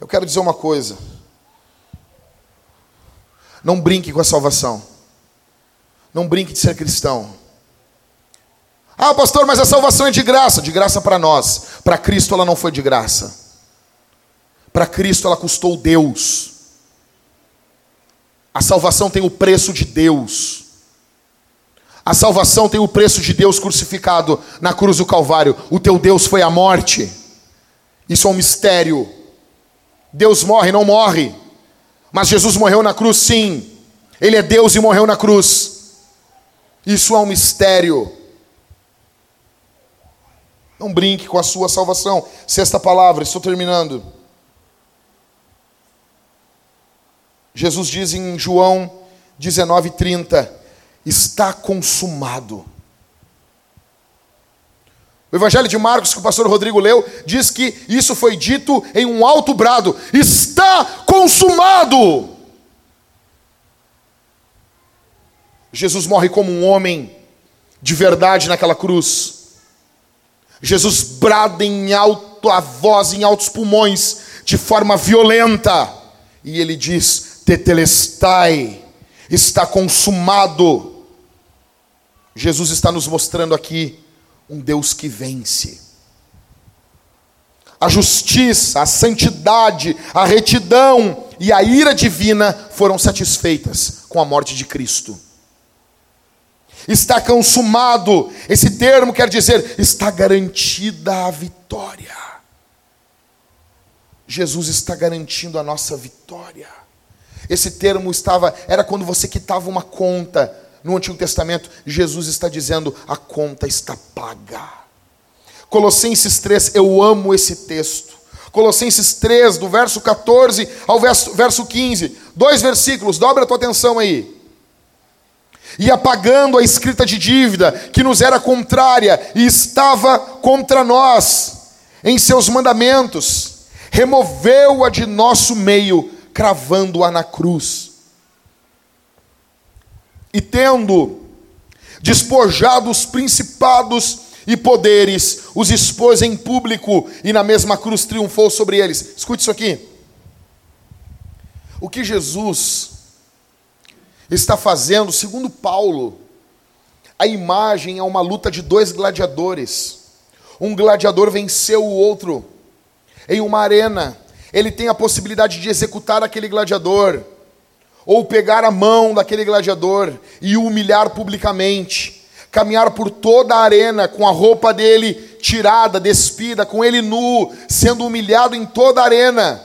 Eu quero dizer uma coisa. Não brinque com a salvação. Não brinque de ser cristão. Ah, pastor, mas a salvação é de graça. De graça para nós. Para Cristo ela não foi de graça. Para Cristo ela custou Deus. A salvação tem o preço de Deus. A salvação tem o preço de Deus crucificado na cruz do Calvário. O teu Deus foi a morte. Isso é um mistério. Deus morre, não morre. Mas Jesus morreu na cruz, sim. Ele é Deus e morreu na cruz. Isso é um mistério. Não brinque com a sua salvação. Sexta palavra, estou terminando. Jesus diz em João 19:30, está consumado. O Evangelho de Marcos, que o pastor Rodrigo leu, diz que isso foi dito em um alto brado: está consumado. Jesus morre como um homem de verdade naquela cruz. Jesus brada em alta voz, em altos pulmões, de forma violenta, e ele diz: Tetelestai, está consumado. Jesus está nos mostrando aqui um Deus que vence. A justiça, a santidade, a retidão e a ira divina foram satisfeitas com a morte de Cristo. Está consumado, esse termo quer dizer, está garantida a vitória. Jesus está garantindo a nossa vitória. Esse termo estava, era quando você quitava uma conta no Antigo Testamento, Jesus está dizendo: a conta está paga. Colossenses 3, eu amo esse texto. Colossenses 3, do verso 14 ao verso, verso 15, dois versículos, dobra a tua atenção aí. E apagando a escrita de dívida que nos era contrária e estava contra nós, em seus mandamentos, removeu-a de nosso meio, cravando-a na cruz e tendo despojado os principados e poderes, os expôs em público e na mesma cruz triunfou sobre eles. Escute isso aqui. O que Jesus está fazendo, segundo Paulo, a imagem é uma luta de dois gladiadores. Um gladiador venceu o outro em uma arena. Ele tem a possibilidade de executar aquele gladiador ou pegar a mão daquele gladiador e o humilhar publicamente, caminhar por toda a arena com a roupa dele tirada, despida, com ele nu, sendo humilhado em toda a arena.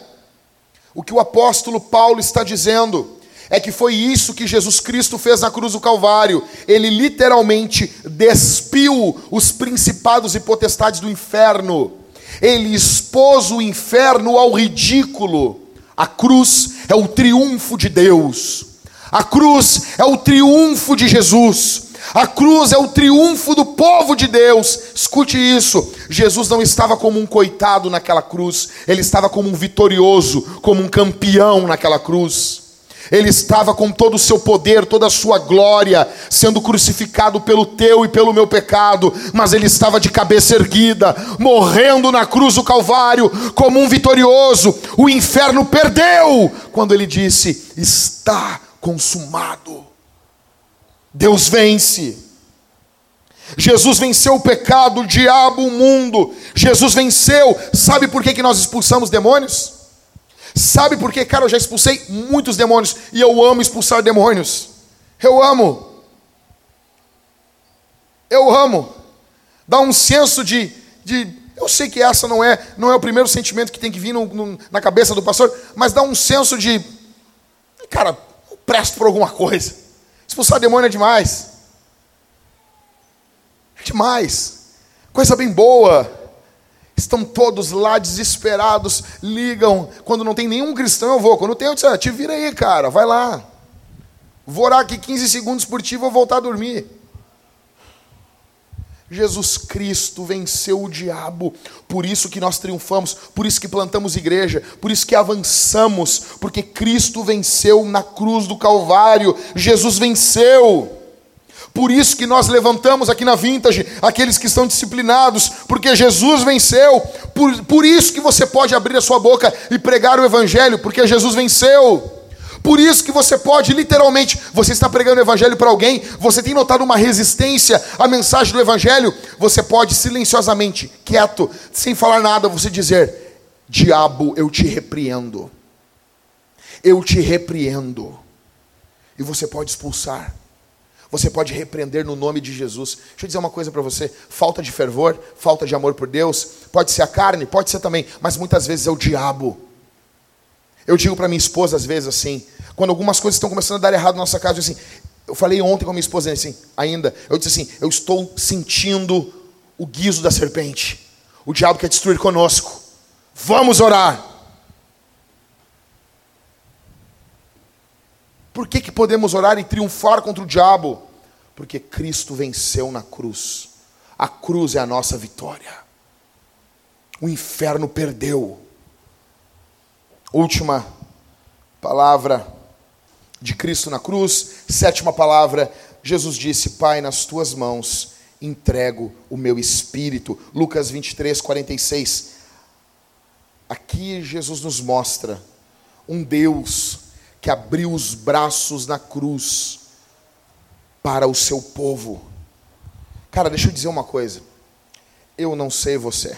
O que o apóstolo Paulo está dizendo é que foi isso que Jesus Cristo fez na cruz do Calvário. Ele literalmente despiu os principados e potestades do inferno. Ele expôs o inferno ao ridículo a cruz é o triunfo de Deus. A cruz é o triunfo de Jesus. A cruz é o triunfo do povo de Deus. Escute isso. Jesus não estava como um coitado naquela cruz, ele estava como um vitorioso, como um campeão naquela cruz. Ele estava com todo o seu poder, toda a sua glória, sendo crucificado pelo teu e pelo meu pecado, mas ele estava de cabeça erguida, morrendo na cruz do Calvário, como um vitorioso. O inferno perdeu quando ele disse: Está consumado. Deus vence. Jesus venceu o pecado, o diabo, o mundo. Jesus venceu. Sabe por que, que nós expulsamos demônios? Sabe por que, cara, eu já expulsei muitos demônios e eu amo expulsar demônios. Eu amo. Eu amo. Dá um senso de, de eu sei que essa não é, não é o primeiro sentimento que tem que vir no, no, na cabeça do pastor, mas dá um senso de, cara, eu presto por alguma coisa. Expulsar demônio é demais. É demais. Coisa bem boa. Estão todos lá desesperados, ligam. Quando não tem nenhum cristão, eu vou. Quando tem, eu disse, ah, te vira aí, cara, vai lá. Vou orar aqui 15 segundos por ti, vou voltar a dormir. Jesus Cristo venceu o diabo, por isso que nós triunfamos, por isso que plantamos igreja, por isso que avançamos, porque Cristo venceu na cruz do Calvário, Jesus venceu. Por isso que nós levantamos aqui na Vintage aqueles que estão disciplinados, porque Jesus venceu. Por, por isso que você pode abrir a sua boca e pregar o Evangelho, porque Jesus venceu. Por isso que você pode, literalmente, você está pregando o Evangelho para alguém, você tem notado uma resistência à mensagem do Evangelho, você pode silenciosamente, quieto, sem falar nada, você dizer: Diabo, eu te repreendo. Eu te repreendo. E você pode expulsar. Você pode repreender no nome de Jesus. Deixa eu dizer uma coisa para você: falta de fervor, falta de amor por Deus, pode ser a carne, pode ser também, mas muitas vezes é o diabo. Eu digo para minha esposa às vezes assim, quando algumas coisas estão começando a dar errado na nossa casa, eu, assim, eu falei ontem com a minha esposa assim, ainda, eu disse assim, eu estou sentindo o guiso da serpente. O diabo quer destruir conosco. Vamos orar. Por que, que podemos orar e triunfar contra o diabo? Porque Cristo venceu na cruz. A cruz é a nossa vitória. O inferno perdeu. Última palavra de Cristo na cruz. Sétima palavra, Jesus disse: Pai, nas tuas mãos entrego o meu espírito. Lucas 23, 46. Aqui Jesus nos mostra um Deus que abriu os braços na cruz para o seu povo. Cara, deixa eu dizer uma coisa. Eu não sei você,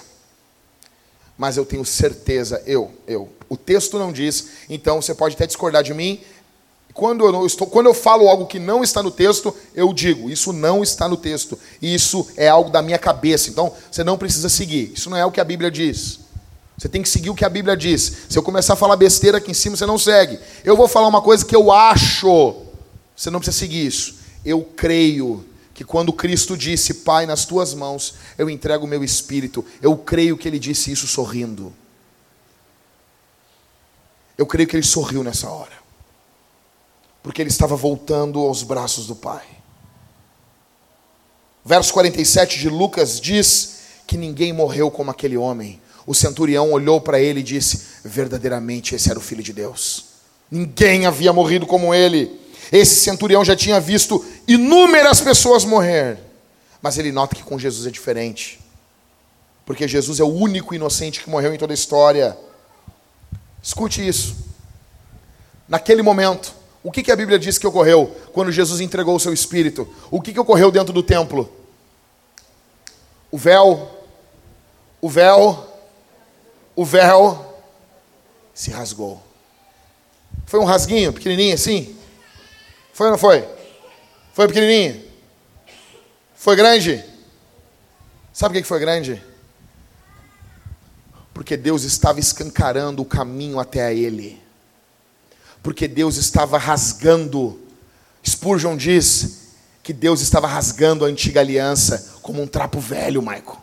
mas eu tenho certeza, eu, eu. O texto não diz, então você pode até discordar de mim. Quando eu, estou, quando eu falo algo que não está no texto, eu digo, isso não está no texto. Isso é algo da minha cabeça. Então, você não precisa seguir. Isso não é o que a Bíblia diz. Você tem que seguir o que a Bíblia diz. Se eu começar a falar besteira aqui em cima, você não segue. Eu vou falar uma coisa que eu acho. Você não precisa seguir isso. Eu creio que quando Cristo disse, Pai, nas tuas mãos eu entrego o meu espírito, eu creio que ele disse isso sorrindo. Eu creio que ele sorriu nessa hora. Porque ele estava voltando aos braços do Pai. Verso 47 de Lucas diz que ninguém morreu como aquele homem o centurião olhou para ele e disse: Verdadeiramente esse era o filho de Deus. Ninguém havia morrido como ele. Esse centurião já tinha visto inúmeras pessoas morrer. Mas ele nota que com Jesus é diferente. Porque Jesus é o único inocente que morreu em toda a história. Escute isso. Naquele momento, o que, que a Bíblia diz que ocorreu quando Jesus entregou o seu espírito? O que, que ocorreu dentro do templo? O véu, o véu o véu se rasgou. Foi um rasguinho pequenininho assim? Foi ou não foi? Foi pequenininho? Foi grande? Sabe o que foi grande? Porque Deus estava escancarando o caminho até a Ele. Porque Deus estava rasgando. Spurgeon diz que Deus estava rasgando a antiga aliança como um trapo velho, Michael.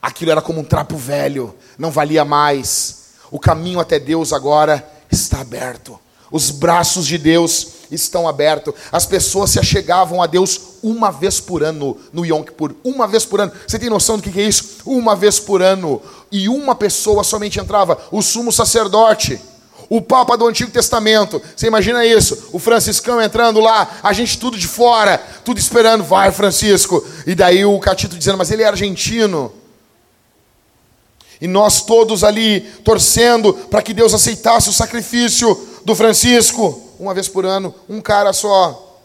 Aquilo era como um trapo velho, não valia mais. O caminho até Deus agora está aberto. Os braços de Deus estão abertos. As pessoas se achegavam a Deus uma vez por ano no Yom Kippur. Uma vez por ano. Você tem noção do que é isso? uma vez por ano. E uma pessoa somente entrava, o sumo sacerdote. O Papa do Antigo Testamento, você imagina isso? O Franciscão entrando lá, a gente tudo de fora, tudo esperando, vai Francisco. E daí o Catito dizendo, mas ele é argentino. E nós todos ali torcendo para que Deus aceitasse o sacrifício do Francisco, uma vez por ano, um cara só.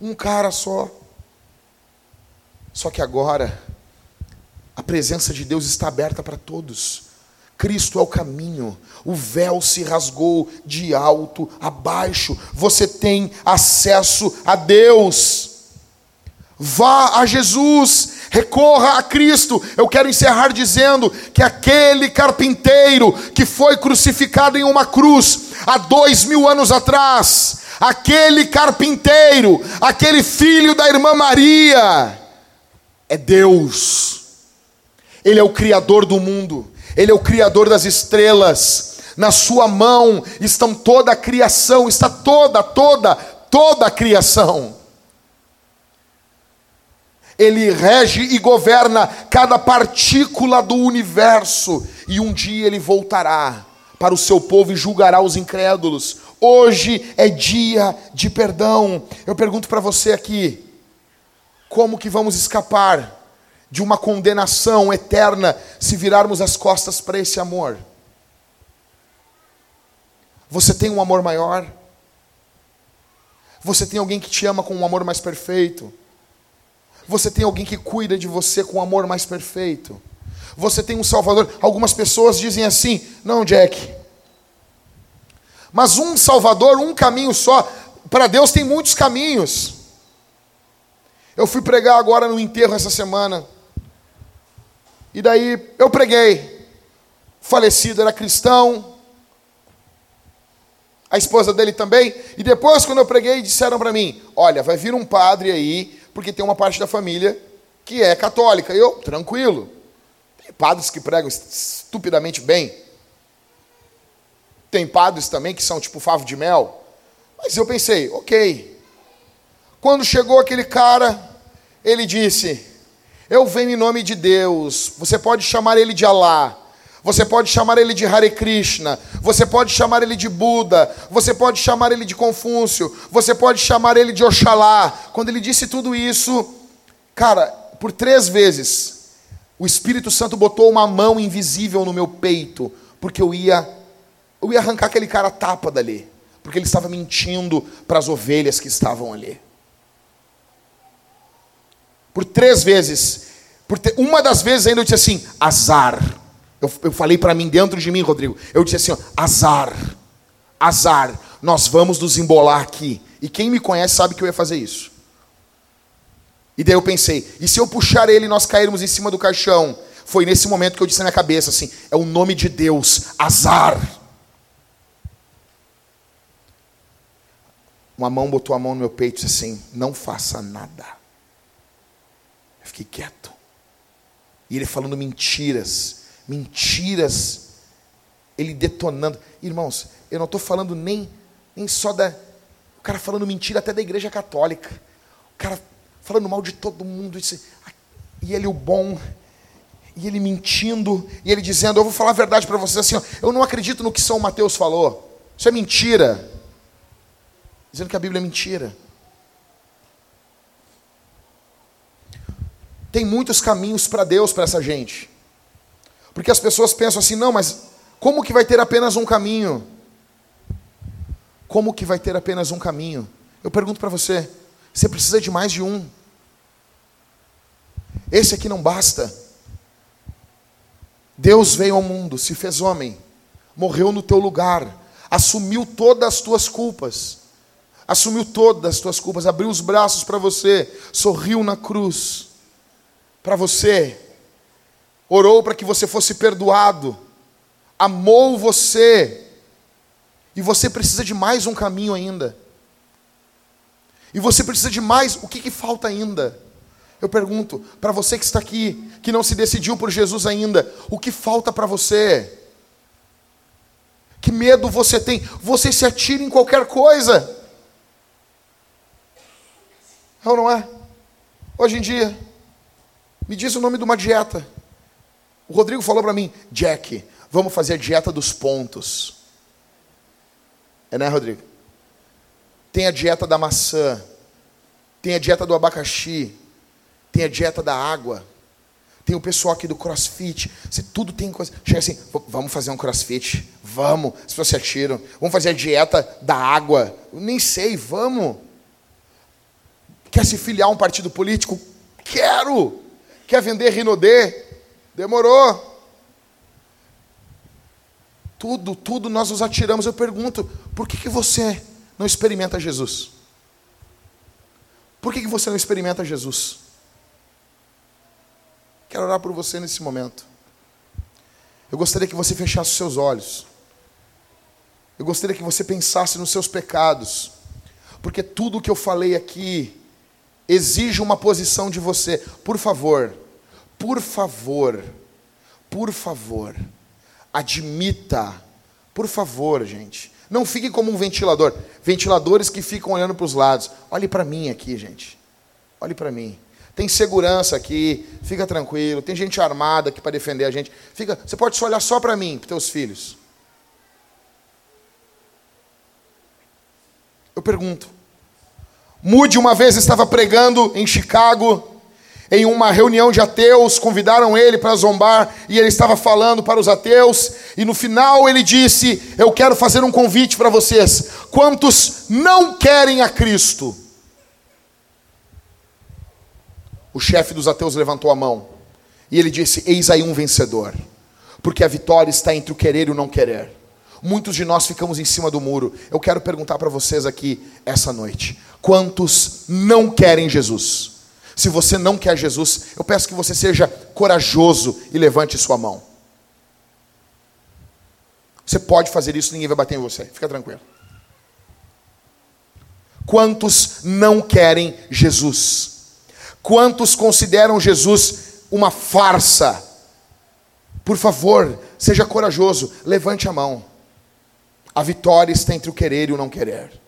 Um cara só. Só que agora, a presença de Deus está aberta para todos. Cristo é o caminho, o véu se rasgou de alto a baixo, você tem acesso a Deus. Vá a Jesus, recorra a Cristo. Eu quero encerrar dizendo que aquele carpinteiro que foi crucificado em uma cruz há dois mil anos atrás, aquele carpinteiro, aquele filho da irmã Maria, é Deus. Ele é o Criador do mundo, Ele é o Criador das estrelas. Na Sua mão estão toda a criação, está toda, toda, toda a criação. Ele rege e governa cada partícula do universo, e um dia ele voltará para o seu povo e julgará os incrédulos. Hoje é dia de perdão. Eu pergunto para você aqui: como que vamos escapar de uma condenação eterna se virarmos as costas para esse amor? Você tem um amor maior? Você tem alguém que te ama com um amor mais perfeito? Você tem alguém que cuida de você com amor mais perfeito. Você tem um Salvador. Algumas pessoas dizem assim: não, Jack. Mas um Salvador, um caminho só. Para Deus tem muitos caminhos. Eu fui pregar agora no enterro essa semana. E daí eu preguei. Falecido era cristão. A esposa dele também. E depois, quando eu preguei, disseram para mim: Olha, vai vir um padre aí porque tem uma parte da família que é católica. Eu, tranquilo. Tem padres que pregam estupidamente bem. Tem padres também que são tipo favo de mel. Mas eu pensei, ok. Quando chegou aquele cara, ele disse: Eu venho em nome de Deus. Você pode chamar ele de Alá. Você pode chamar ele de Hare Krishna, você pode chamar ele de Buda, você pode chamar ele de Confúcio, você pode chamar ele de Oxalá. Quando ele disse tudo isso, cara, por três vezes, o Espírito Santo botou uma mão invisível no meu peito, porque eu ia, eu ia arrancar aquele cara tapa dali, porque ele estava mentindo para as ovelhas que estavam ali. Por três vezes, por uma das vezes ainda eu disse assim: azar eu, eu falei para mim dentro de mim, Rodrigo. Eu disse assim: ó, azar, azar, nós vamos nos embolar aqui. E quem me conhece sabe que eu ia fazer isso. E daí eu pensei: e se eu puxar ele e nós cairmos em cima do caixão? Foi nesse momento que eu disse na minha cabeça assim: é o nome de Deus, azar. Uma mão botou a mão no meu peito e disse assim: não faça nada. Eu fiquei quieto. E ele falando mentiras mentiras, ele detonando. Irmãos, eu não estou falando nem, nem só da. O cara falando mentira até da igreja católica. O cara falando mal de todo mundo. E ele o bom. E ele mentindo. E ele dizendo: Eu vou falar a verdade para vocês assim. Ó, eu não acredito no que São Mateus falou. Isso é mentira. Dizendo que a Bíblia é mentira. Tem muitos caminhos para Deus para essa gente. Porque as pessoas pensam assim: não, mas como que vai ter apenas um caminho? Como que vai ter apenas um caminho? Eu pergunto para você: você precisa de mais de um? Esse aqui não basta. Deus veio ao mundo, se fez homem, morreu no teu lugar, assumiu todas as tuas culpas, assumiu todas as tuas culpas, abriu os braços para você, sorriu na cruz para você orou para que você fosse perdoado, amou você, e você precisa de mais um caminho ainda. E você precisa de mais, o que, que falta ainda? Eu pergunto, para você que está aqui, que não se decidiu por Jesus ainda, o que falta para você? Que medo você tem? Você se atira em qualquer coisa. É ou não é? Hoje em dia, me diz o nome de uma dieta O Rodrigo falou para mim, Jack, vamos fazer a dieta dos pontos. É né, Rodrigo? Tem a dieta da maçã, tem a dieta do abacaxi, tem a dieta da água. Tem o pessoal aqui do crossfit. Se tudo tem coisa. Chega assim, vamos fazer um crossfit. Vamos. As pessoas se atiram. Vamos fazer a dieta da água. Eu nem sei, vamos. Quer se filiar a um partido político? Quero. Quer vender Rinodê? Demorou. Tudo, tudo nós nos atiramos. Eu pergunto, por que, que você não experimenta Jesus? Por que, que você não experimenta Jesus? Quero orar por você nesse momento. Eu gostaria que você fechasse os seus olhos. Eu gostaria que você pensasse nos seus pecados. Porque tudo o que eu falei aqui exige uma posição de você. Por favor, por favor, por favor, admita. Por favor, gente. Não fique como um ventilador. Ventiladores que ficam olhando para os lados. Olhe para mim aqui, gente. Olhe para mim. Tem segurança aqui, fica tranquilo. Tem gente armada aqui para defender a gente. Fica, você pode só olhar só para mim, para teus filhos. Eu pergunto. Mude uma vez estava pregando em Chicago, em uma reunião de ateus, convidaram ele para zombar e ele estava falando para os ateus, e no final ele disse: Eu quero fazer um convite para vocês. Quantos não querem a Cristo? o chefe dos ateus levantou a mão e ele disse: Eis aí um vencedor, porque a vitória está entre o querer e o não querer. Muitos de nós ficamos em cima do muro. Eu quero perguntar para vocês aqui essa noite: quantos não querem Jesus? Se você não quer Jesus, eu peço que você seja corajoso e levante sua mão. Você pode fazer isso, ninguém vai bater em você, fica tranquilo. Quantos não querem Jesus? Quantos consideram Jesus uma farsa? Por favor, seja corajoso, levante a mão. A vitória está entre o querer e o não querer.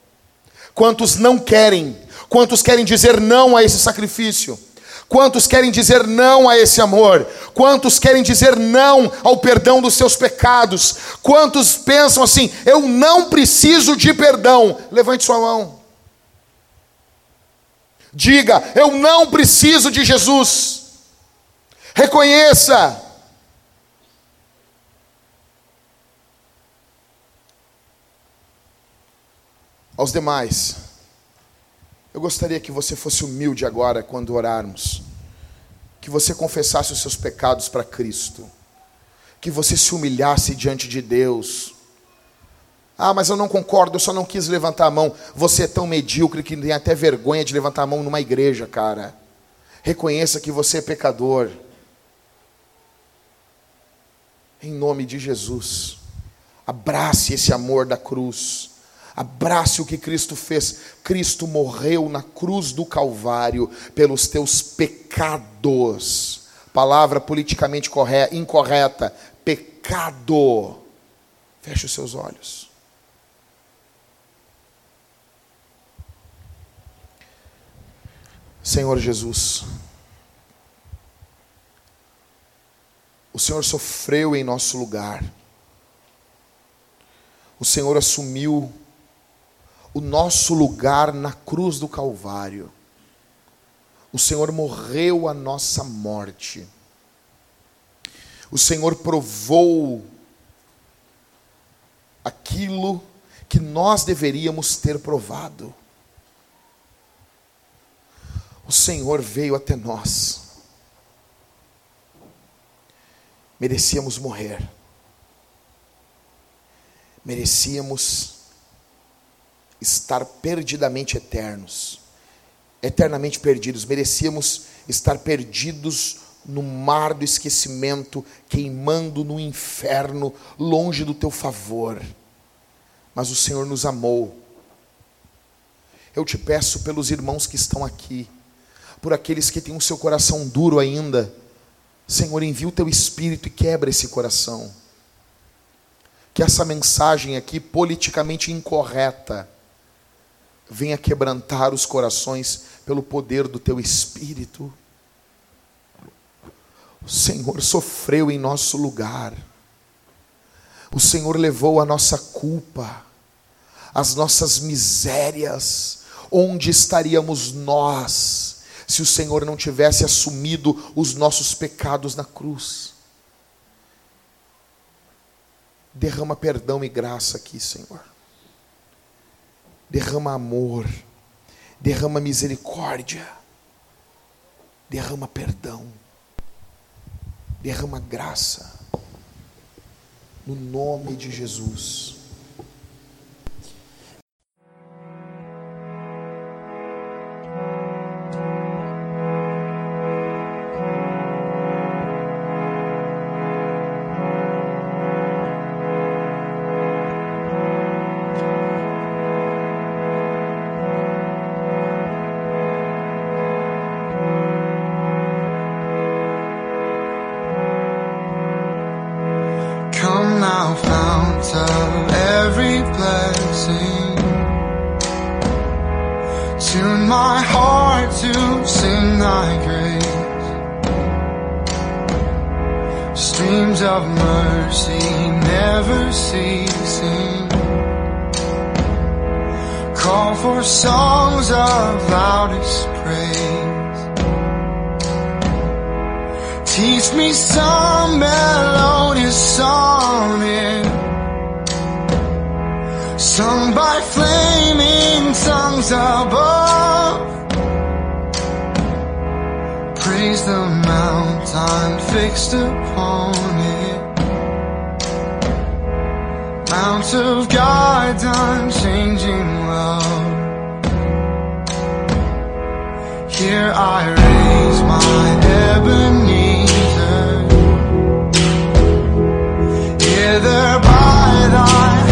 Quantos não querem? Quantos querem dizer não a esse sacrifício? Quantos querem dizer não a esse amor? Quantos querem dizer não ao perdão dos seus pecados? Quantos pensam assim: eu não preciso de perdão? Levante sua mão. Diga: Eu não preciso de Jesus. Reconheça. Aos demais, eu gostaria que você fosse humilde agora quando orarmos, que você confessasse os seus pecados para Cristo, que você se humilhasse diante de Deus ah, mas eu não concordo, eu só não quis levantar a mão. Você é tão medíocre que tem até vergonha de levantar a mão numa igreja, cara. Reconheça que você é pecador. Em nome de Jesus. Abrace esse amor da cruz. Abrace o que Cristo fez. Cristo morreu na cruz do Calvário pelos teus pecados. Palavra politicamente correta, incorreta. Pecado. Feche os seus olhos. Senhor Jesus, o Senhor sofreu em nosso lugar, o Senhor assumiu o nosso lugar na cruz do Calvário, o Senhor morreu a nossa morte, o Senhor provou aquilo que nós deveríamos ter provado o Senhor veio até nós. Merecíamos morrer. Merecíamos estar perdidamente eternos, eternamente perdidos. Merecíamos estar perdidos no mar do esquecimento, queimando no inferno, longe do teu favor. Mas o Senhor nos amou. Eu te peço pelos irmãos que estão aqui por aqueles que têm o seu coração duro ainda. Senhor, envia o teu espírito e quebra esse coração. Que essa mensagem aqui, politicamente incorreta, venha quebrantar os corações pelo poder do teu espírito. O Senhor sofreu em nosso lugar. O Senhor levou a nossa culpa, as nossas misérias. Onde estaríamos nós se o Senhor não tivesse assumido os nossos pecados na cruz? Derrama perdão e graça aqui, Senhor. Derrama amor, derrama misericórdia, derrama perdão, derrama graça, no nome de Jesus. Tune my heart to sing thy grace. Streams of mercy never ceasing. Call for songs of loudest praise. Teach me some melodious sonnet Sung by flaming tongues above. Praise the mount I'm fixed upon it. Mount of God's unchanging love Here I raise my Ebenezer. Hither by thy